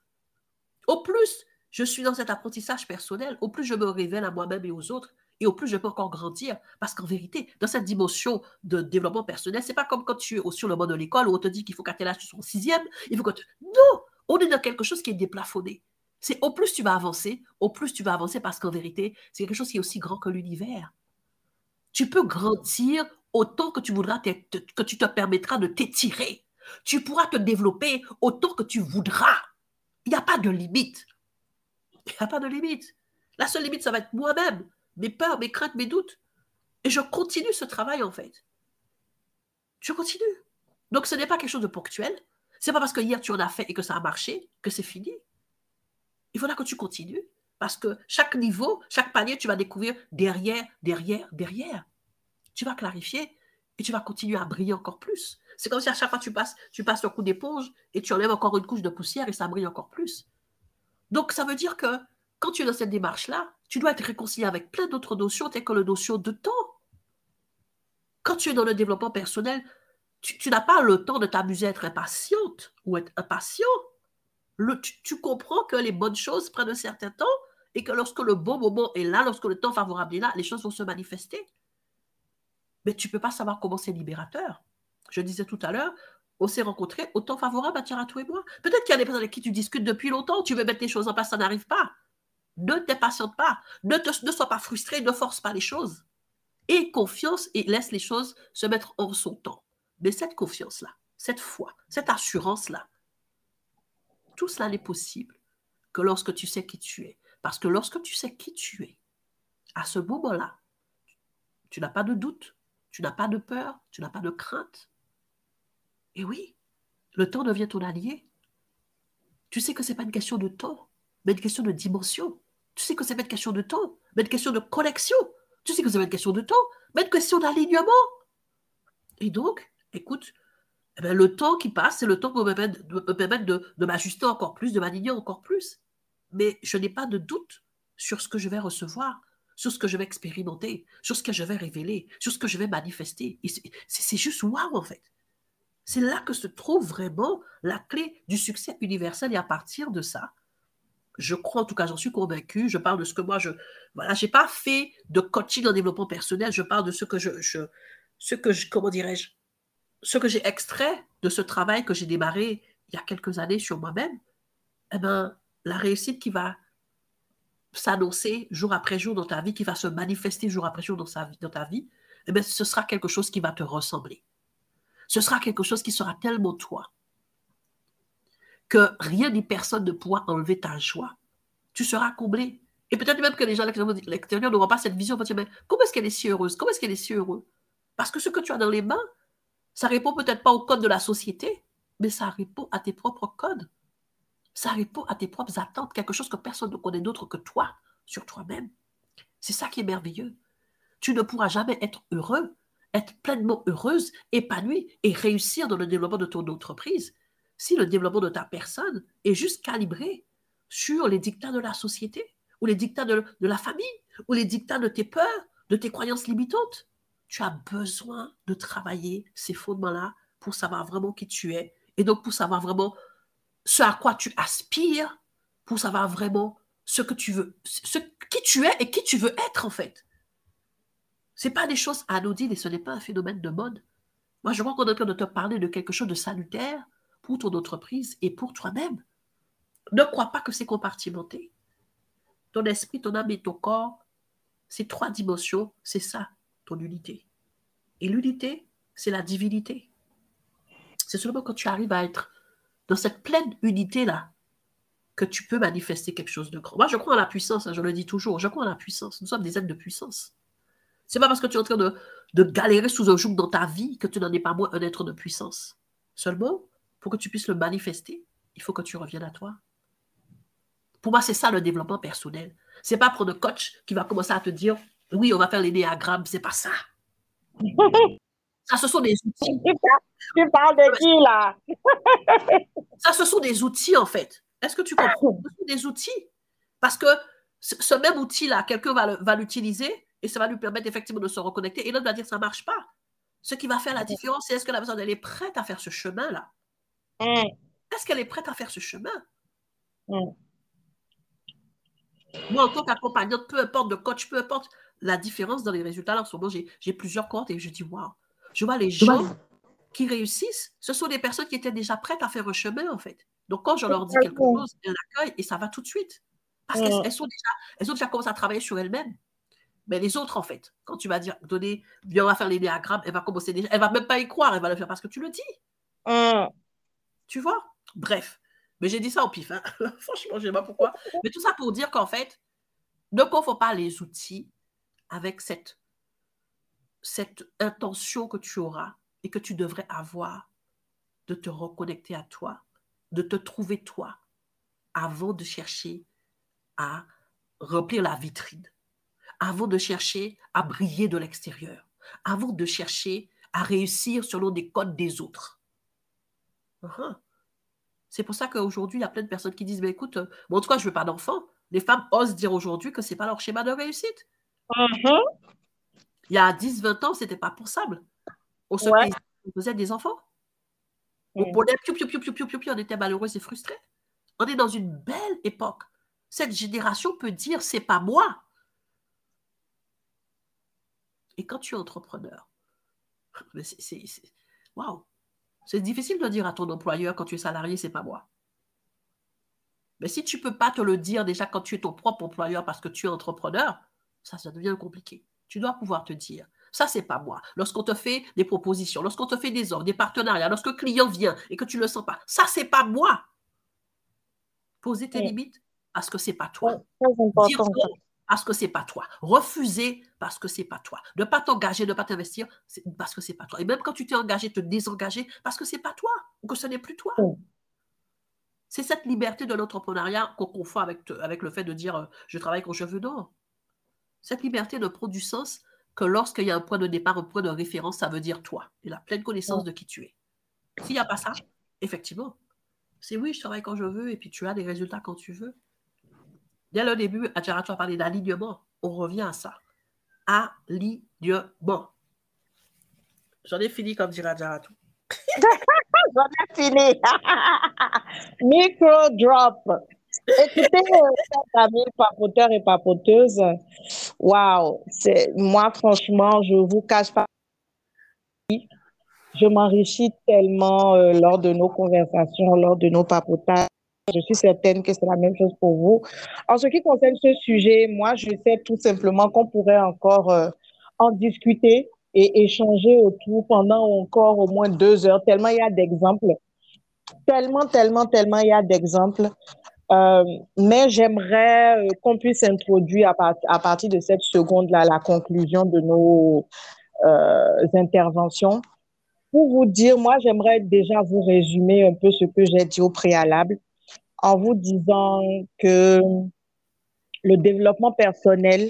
Au plus, je suis dans cet apprentissage personnel, au plus je me révèle à moi-même et aux autres, et au plus je peux encore grandir. Parce qu'en vérité, dans cette dimension de développement personnel, c'est pas comme quand tu es sur le banc de l'école où on te dit qu'il faut qu'à tel âge tu sois en sixième, il faut que Non! On est dans quelque chose qui est déplafonné. C'est au plus tu vas avancer, au plus tu vas avancer parce qu'en vérité, c'est quelque chose qui est aussi grand que l'univers. Tu peux grandir autant que tu voudras, que tu te permettras de t'étirer. Tu pourras te développer autant que tu voudras. Il n'y a pas de limite. Il n'y a pas de limite. La seule limite, ça va être moi-même mes peurs, mes craintes, mes doutes. Et je continue ce travail en fait. Je continue. Donc ce n'est pas quelque chose de ponctuel, C'est pas parce que hier tu en as fait et que ça a marché que c'est fini. Il faudra que tu continues. Parce que chaque niveau, chaque panier, tu vas découvrir derrière, derrière, derrière. Tu vas clarifier et tu vas continuer à briller encore plus. C'est comme si à chaque fois tu passes, tu passes le coup d'éponge et tu enlèves encore une couche de poussière et ça brille encore plus. Donc ça veut dire que quand tu es dans cette démarche-là, tu dois être réconcilié avec plein d'autres notions, telles que la notion de temps. Quand tu es dans le développement personnel, tu, n'as pas le temps de t'amuser à être impatiente ou être impatient. tu, comprends que les bonnes choses prennent un certain temps et que lorsque le bon moment est là, lorsque le temps favorable est là, les choses vont se manifester. Mais tu ne peux pas savoir comment c'est libérateur. Je disais tout à l'heure, on s'est rencontrés au temps favorable à toi et moi. Peut-être qu'il y a des personnes avec qui tu discutes depuis longtemps, tu veux mettre les choses en place, ça n'arrive pas. Ne t'impatiente pas, ne, ne sois pas frustré, ne force pas les choses. Aie confiance et laisse les choses se mettre en son temps. Mais cette confiance-là, cette foi, cette assurance-là, tout cela n'est possible que lorsque tu sais qui tu es. Parce que lorsque tu sais qui tu es, à ce moment-là, tu n'as pas de doute, tu n'as pas de peur, tu n'as pas de crainte. Et oui, le temps devient ton allié. Tu sais que ce n'est pas une question de temps, mais une question de dimension. Tu sais que ce n'est pas une question de temps, mais une question de connexion. Tu sais que ce n'est pas une question de temps, mais une question d'alignement. Et donc, écoute, eh ben, le temps qui passe, c'est le temps qui me permettre, de, de m'ajuster encore plus, de m'aligner encore plus. Mais je n'ai pas de doute sur ce que je vais recevoir, sur ce que je vais expérimenter, sur ce que je vais révéler, sur ce que je vais manifester. C'est juste waouh, en fait. C'est là que se trouve vraiment la clé du succès universel. Et à partir de ça, je crois, en tout cas, j'en suis convaincue. Je parle de ce que moi, je. Voilà, j'ai pas fait de coaching en développement personnel. Je parle de ce que je. je ce que je. Comment dirais-je Ce que j'ai extrait de ce travail que j'ai démarré il y a quelques années sur moi-même. Eh bien, la réussite qui va s'annoncer jour après jour dans ta vie, qui va se manifester jour après jour dans, dans ta vie, eh bien, ce sera quelque chose qui va te ressembler. Ce sera quelque chose qui sera tellement toi que rien ni personne ne pourra enlever ta joie. Tu seras comblé. Et peut-être même que les gens à l'extérieur n'auront pas cette vision. Dire, mais comment est-ce qu'elle est si heureuse? Comment est-ce qu'elle est si heureuse? Parce que ce que tu as dans les mains, ça répond peut-être pas au code de la société, mais ça répond à tes propres codes. Ça répond à tes propres attentes, quelque chose que personne ne connaît d'autre que toi, sur toi-même. C'est ça qui est merveilleux. Tu ne pourras jamais être heureux, être pleinement heureuse, épanouie et réussir dans le développement de ton entreprise si le développement de ta personne est juste calibré sur les dictats de la société, ou les dictats de, la famille, ou les dictats de tes peurs, de tes croyances limitantes. Tu as besoin de travailler ces fondements-là pour savoir vraiment qui tu es, et donc pour savoir vraiment ce à quoi tu aspires pour savoir vraiment ce que tu veux, ce, qui tu es et qui tu veux être en fait. Ce n'est pas des choses anodines et ce n'est pas un phénomène de mode. Moi, je crois qu'on est en train de te parler de quelque chose de salutaire pour ton entreprise et pour toi-même. Ne crois pas que c'est compartimenté. Ton esprit, ton âme et ton corps, ces trois dimensions, c'est ça, ton unité. Et l'unité, c'est la divinité. C'est seulement quand tu arrives à être dans cette pleine unité-là, que tu peux manifester quelque chose de grand. Moi, je crois en la puissance, hein, je le dis toujours, je crois en la puissance. Nous sommes des êtres de puissance. C'est pas parce que tu es en train de, de galérer sous un joug dans ta vie que tu n'en es pas moins un être de puissance. Seulement, pour que tu puisses le manifester, il faut que tu reviennes à toi. Pour moi, c'est ça le développement personnel. C'est pas prendre un coach qui va commencer à te dire oui, on va faire les diagrammes, c'est pas ça. Ça, ce sont des outils. Tu parles de qui, là? ça, ce sont des outils, en fait. Est-ce que tu comprends? Ce sont des outils. Parce que ce même outil-là, quelqu'un va l'utiliser et ça va lui permettre effectivement de se reconnecter et l'autre va dire que ça ne marche pas. Ce qui va faire la différence, c'est est-ce que la personne elle est prête à faire ce chemin-là? Mm. Est-ce qu'elle est prête à faire ce chemin? Mm. Moi, en tant qu'accompagnante, peu importe de coach, peu importe la différence dans les résultats, là, en ce moment, j'ai plusieurs comptes et je dis, waouh, je vois les gens qui réussissent, ce sont des personnes qui étaient déjà prêtes à faire un chemin, en fait. Donc, quand je leur dis quelque chose, elles l'accueillent et ça va tout de suite. Parce qu'elles sont déjà, elles ont déjà commencé à travailler sur elles-mêmes. Mais les autres, en fait, quand tu vas dire, donner, bien, on va faire les diagrammes, elle va commencer déjà, elle va même pas y croire, elle va le faire parce que tu le dis. Mm. Tu vois? Bref. Mais j'ai dit ça au pif, hein. franchement, je ne sais pas pourquoi. Mais tout ça pour dire qu'en fait, ne confonds pas les outils avec cette, cette intention que tu auras et que tu devrais avoir de te reconnecter à toi, de te trouver toi, avant de chercher à remplir la vitrine, avant de chercher à briller de l'extérieur, avant de chercher à réussir selon des codes des autres. Uh-huh. C'est pour ça qu'aujourd'hui, il y a plein de personnes qui disent, mais écoute, bon, en tout cas, je ne veux pas d'enfant. Les femmes osent dire aujourd'hui que ce n'est pas leur schéma de réussite. Uh-huh. Il y a 10, 20 ans, ce n'était pas possible. On se faisait des enfants. On, on était malheureux et frustrés. On est dans une belle époque. Cette génération peut dire, c'est pas moi. Et quand tu es entrepreneur, c'est waouh, c'est difficile de dire à ton employeur quand tu es salarié, c'est pas moi. Mais si tu peux pas te le dire déjà quand tu es ton propre employeur parce que tu es entrepreneur, ça, ça devient compliqué. Tu dois pouvoir te dire, ça, c'est pas moi. Lorsqu'on te fait des propositions, lorsqu'on te fait des offres, des partenariats, lorsque le client vient et que tu ne le sens pas, ça, c'est pas moi. Poser tes limites parce que c'est pas toi. Dire non parce que c'est pas toi. Refuser parce que c'est pas toi. Ne pas t'engager, ne pas t'investir parce que c'est pas toi. Et même quand tu t'es engagé, te désengager parce que c'est pas toi ou que ce n'est plus toi. C'est cette liberté de l'entrepreneuriat qu'on confond avec, avec le fait de dire euh, je travaille quand je veux. Non. Cette liberté ne prend du sens que lorsqu'il y a un point de départ, un point de référence, ça veut dire toi et la pleine connaissance de qui tu es. S'il n'y a pas ça, effectivement, c'est oui, je travaille quand je veux et puis tu as des résultats quand tu veux. Dès le début, Adjara, tu as parlé d'alignement. On revient à ça. Alignement. J'en ai fini comme dirait Adjaratou. J'en ai fini. Micro drop. Écoutez, chers amis papoteurs et papoteuses, waouh, moi franchement, je vous cache pas, je m'enrichis tellement euh, lors de nos conversations, lors de nos papotages. Je suis certaine que c'est la même chose pour vous. En ce qui concerne ce sujet, moi, je sais tout simplement qu'on pourrait encore euh, en discuter et échanger autour pendant encore au moins deux heures, tellement il y a d'exemples. Tellement, tellement, tellement il y a d'exemples. Euh, mais j'aimerais euh, qu'on puisse introduire à, partir de cette seconde-là la conclusion de nos interventions. Pour vous dire, moi, j'aimerais déjà vous résumer un peu ce que j'ai dit au préalable en vous disant que le développement personnel,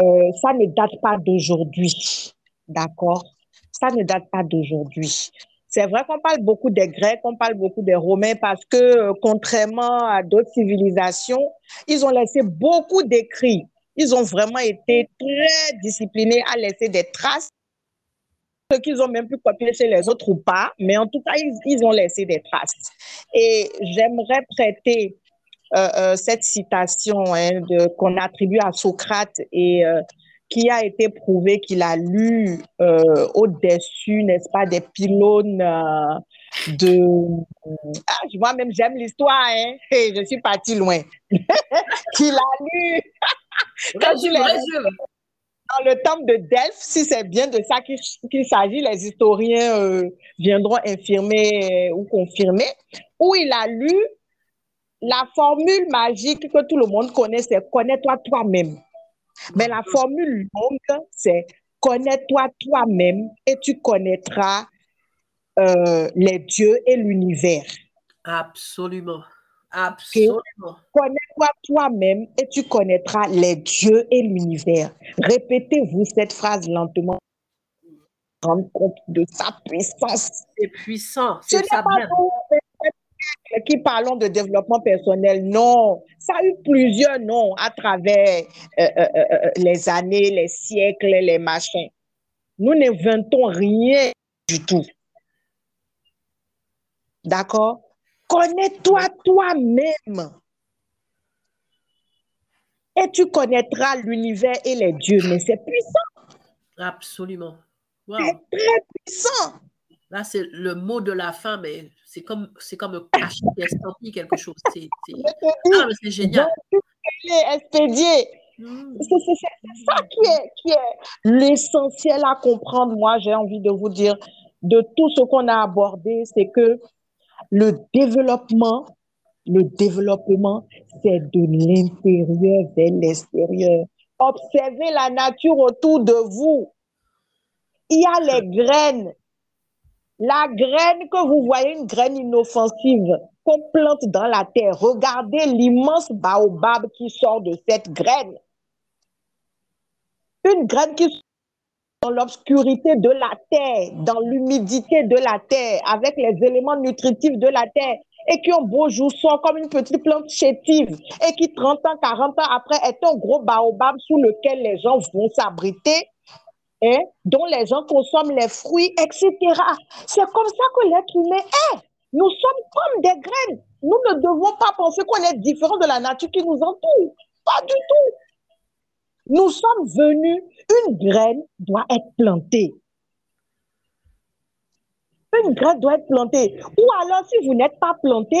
euh, ça ne date pas d'aujourd'hui, d'accord? Ça ne date pas d'aujourd'hui. C'est vrai qu'on parle beaucoup des Grecs, on parle beaucoup des Romains parce que, euh, contrairement à d'autres civilisations, ils ont laissé beaucoup d'écrits. Ils ont vraiment été très disciplinés à laisser des traces. Ce qu'ils ont même pu copier chez les autres ou pas, mais en tout cas, ils, ont laissé des traces. Et j'aimerais prêter euh, euh, cette citation hein, qu'on attribue à Socrate et qui a été prouvé qu'il a lu euh, au-dessus, n'est-ce pas, des pylônes euh, de... Ah, moi-même, j'aime l'histoire, hein? je suis partie loin. qu'il a lu... dans le temple de Delphes, si c'est bien de ça qu'il s'agit, les historiens euh, viendront infirmer ou confirmer, où il a lu la formule magique que tout le monde connaît, c'est connais-toi toi-même. Mais la formule longue, c'est connais-toi toi-même et tu connaîtras euh, les dieux et l'univers. Absolument. Absolument. Connais-toi toi-même et tu connaîtras les dieux et l'univers. Répétez-vous cette phrase lentement. Rendre compte de sa puissance. C'est puissant. C'est ça bien qui parlons de développement personnel, non. Ça a eu plusieurs noms à travers euh, euh, euh, les années, les siècles, les machins. Nous n'inventons rien du tout. D'accord? Connais-toi toi-même. Et tu connaîtras l'univers et les dieux. Mais c'est puissant. Absolument. C'est très puissant. Là, c'est le mot de la fin, mais c'est comme, c'est comme estampillé quelque chose. C'est, ah, c'est génial. Expédié. Hmm. C'est ça qui est, qui est l'essentiel à comprendre. Moi, j'ai envie de vous dire, de tout ce qu'on a abordé, c'est que le développement, le développement, c'est de l'intérieur vers l'extérieur. Observez la nature autour de vous. Il y a les graines La graine que vous voyez, une graine inoffensive qu'on plante dans la terre, regardez l'immense baobab qui sort de cette graine. Une graine qui dans l'obscurité de la terre, dans l'humidité de la terre, avec les éléments nutritifs de la terre, et qui ont beau jour sort comme une petite plante chétive, et qui 30 ans, 40 ans après est un gros baobab sous lequel les gens vont s'abriter, hein, dont les gens consomment les fruits, etc. C'est comme ça que l'être humain est. Nous sommes comme des graines. Nous ne devons pas penser qu'on est différent de la nature qui nous entoure. Pas du tout. Nous sommes venus, une graine doit être plantée. Une graine doit être plantée. Ou alors, si vous n'êtes pas planté,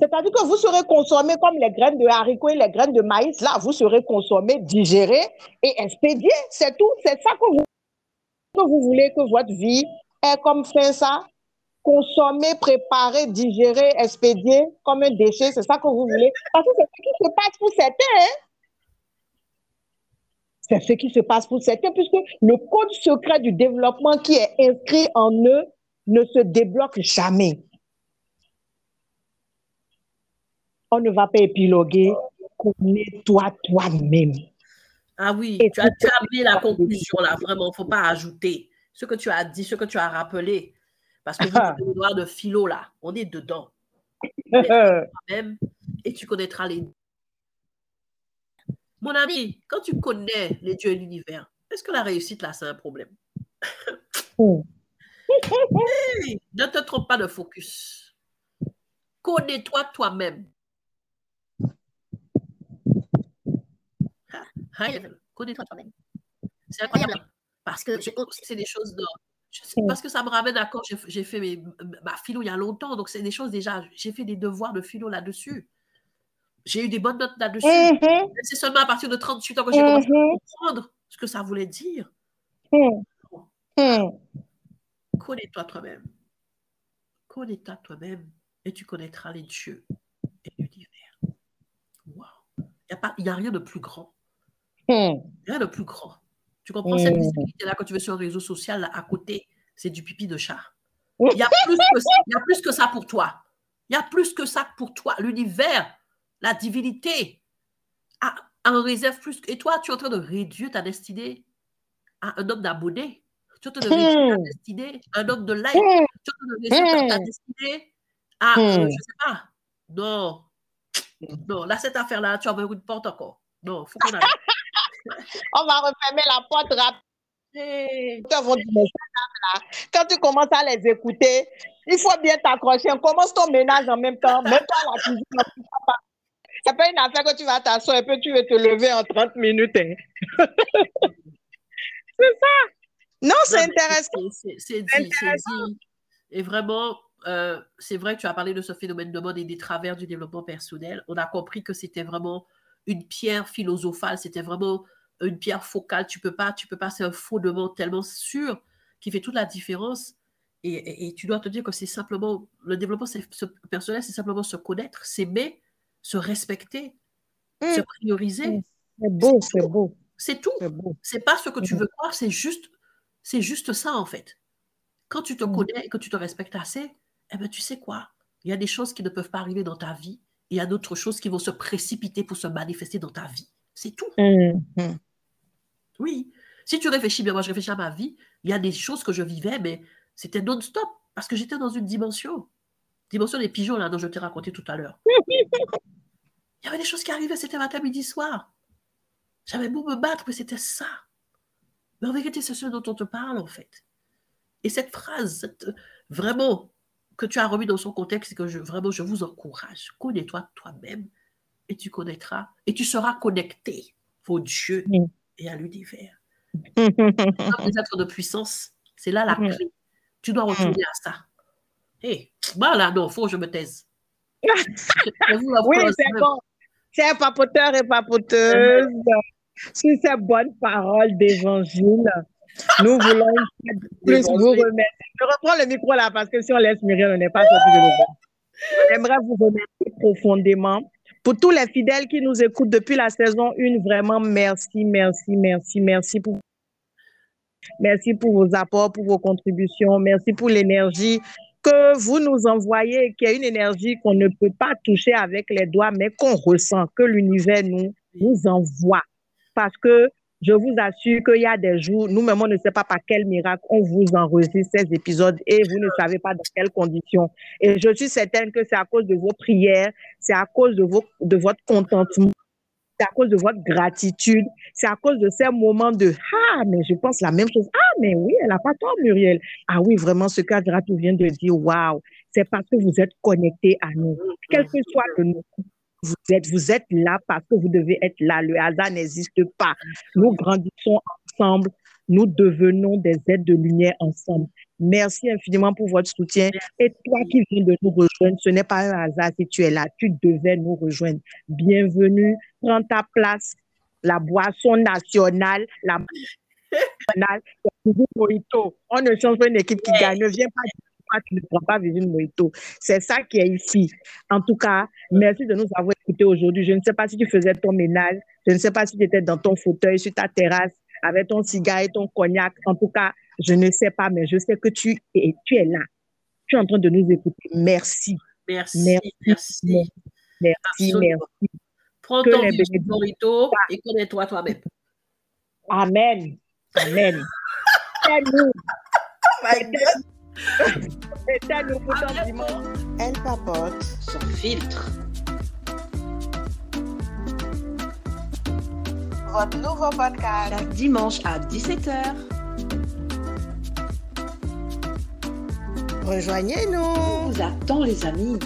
c'est-à-dire que vous serez consommé comme les graines de haricots et les graines de maïs. Là, vous serez consommé, digéré et expédié. C'est tout. C'est ça que vous, que vous voulez que votre vie ait comme ça. Consommer, préparer, digérer, expédier comme un déchet. C'est ça que vous voulez. Parce que c'est ce qui se passe pour certains. Hein? C'est ce qui se passe pour certains, puisque le code secret du développement qui est inscrit en eux ne se débloque jamais. On ne va pas épiloguer. Connais-toi toi-même. Ah oui, tu as la conclusion là, vraiment, il ne faut pas ajouter ce que tu as dit, ce que tu as rappelé. Parce que vous le droit de philo là, on est dedans. même et tu connaîtras les mon ami, quand tu connais les dieux et l'univers, est-ce que la réussite, là, c'est un problème? Ne te trompe pas de focus. Connais-toi toi-même. Connais-toi toi-même. C'est incroyable. Parce que c'est des choses de, parce que ça me ramène à quand j'ai fait mes, ma philo il y a longtemps, donc c'est des choses déjà, j'ai fait des devoirs de philo là-dessus. J'ai eu des bonnes notes là-dessus. Mm-hmm. C'est seulement à partir de 38 ans que j'ai commencé à mm-hmm. comprendre ce que ça voulait dire. Mm-hmm. Connais-toi toi-même. Connais-toi toi-même et tu connaîtras les dieux et l'univers. Wow. Il n'y a, rien de plus grand. Rien de plus grand. Tu comprends cette visibilité-là quand tu veux sur un réseau social, à côté, c'est du pipi de chat. Il y, a plus que, il y a plus que ça pour toi. Il y a plus que ça pour toi. L'univers la divinité en réserve plus. Et toi, tu es en train de réduire ta destinée à un homme d'abonnés. Tu es en train de réduire ta hmm. destinée à un homme de like. Hmm. Tu es en train de réduire ta hmm. destinée à, euh, je ne sais pas. Non. Non, là, cette affaire-là, tu as ouvert une porte encore. Non, il faut qu'on arrête. On va refermer la porte rapide. Quand tu commences à les écouter, il faut bien t'accrocher. Commence ton ménage en même temps. Même pas la cuisine. C'est pas une affaire que tu vas t'asseoir et puis tu veux te lever en 30 minutes. Hein. c'est ça. Non, c'est intéressant. C'est dit, dit. Et vraiment, euh, c'est vrai que tu as parlé de ce phénomène de mode et des travers du développement personnel. On a compris que c'était vraiment une pierre philosophale, c'était vraiment une pierre focale. Tu peux pas, tu peux pas, c'est un fondement tellement sûr qui fait toute la différence. Et, et, tu dois te dire que c'est simplement, le développement personnel, c'est simplement se connaître, s'aimer, se respecter, se mmh. prioriser. Mmh. C'est beau, c'est beau. C'est tout. C'est pas ce que tu mmh. veux croire, c'est juste, c'est juste ça en fait. Quand tu te connais et que tu te respectes assez, eh ben, tu sais quoi? Il y a des choses qui ne peuvent pas arriver dans ta vie. Il y a d'autres choses qui vont se précipiter pour se manifester dans ta vie. C'est tout. Oui. Si tu réfléchis bien, moi je réfléchis à ma vie, il y a des choses que je vivais, mais c'était non-stop parce que j'étais dans une dimension. Dimension des pigeons là dont je t'ai raconté tout à l'heure. Il y avait des choses qui arrivaient, c'était matin, midi, soir. J'avais beau me battre, mais c'était ça. Mais en vérité, c'est ce dont on te parle, en fait. Et cette phrase, vraiment, que tu as remis dans son contexte, c'est que je, vraiment, je vous encourage. Connais-toi toi-même et tu connaîtras, et tu seras connecté au Dieu et à l'univers. les êtres de puissance, c'est là la clé. Tu dois retourner à ça. Hé, hey, bah là, non, faut que je me taise. oui, c'est bon. Chers papoteurs et papoteuses, sur ces bonnes paroles d'évangile, nous voulons plus vous remercier. Je reprends le micro là parce que si on laisse Muriel, on n'est pas sorti de l'eau. J'aimerais vous remercier profondément. Pour tous les fidèles qui nous écoutent depuis la saison 1, vraiment merci, merci, merci, merci pour Merci pour vos apports, pour vos contributions. Merci pour l'énergie que vous nous envoyez, qui est une énergie qu'on ne peut pas toucher avec les doigts, mais qu'on ressent, que l'univers nous, nous envoie. Parce que je vous assure qu'il y a des jours, nous-mêmes, on ne sait pas par quel miracle on vous enregistre ces épisodes et vous ne savez pas dans quelles conditions. Et je suis certaine que c'est à cause de vos prières, c'est à cause de, votre contentement, c'est à cause de votre gratitude, c'est à cause de ces moments de Ah, mais je pense la même chose. Ah, mais oui, elle n'a pas tort, Muriel. Ah oui, vraiment, ce qu'Adratou vient de dire, waouh, c'est parce que vous êtes connectés à nous. Quel que soit le nom vous êtes. Vous êtes là parce que vous devez être là. Le hasard n'existe pas. Nous grandissons ensemble. Nous devenons des êtres de lumière ensemble. Merci infiniment pour votre soutien. Et toi qui viens de nous rejoindre, ce n'est pas un hasard si tu es là. Tu devais nous rejoindre. Bienvenue. Prends ta place. La boisson nationale, la On ne change pas une équipe qui gagne. Ne viens pas tu ne prends pas Virgin Mojito. C'est ça qui est ici. En tout cas, merci de nous avoir écoutés aujourd'hui. Je ne sais pas si tu faisais ton ménage, je ne sais pas si tu étais dans ton fauteuil, sur ta terrasse, avec ton cigare et ton cognac. En tout cas, je ne sais pas, mais je sais que tu es, tu es là. Tu es en train de nous écouter. Merci. Merci. Merci. Merci. Merci. Prends ton Virgin Mojito et connais-toi toi-même. Amen. Amen. oh my God. Elle papote son filtre. Votre nouveau podcast. Chaque dimanche à 17h. Rejoignez-nous. On vous attend les amis.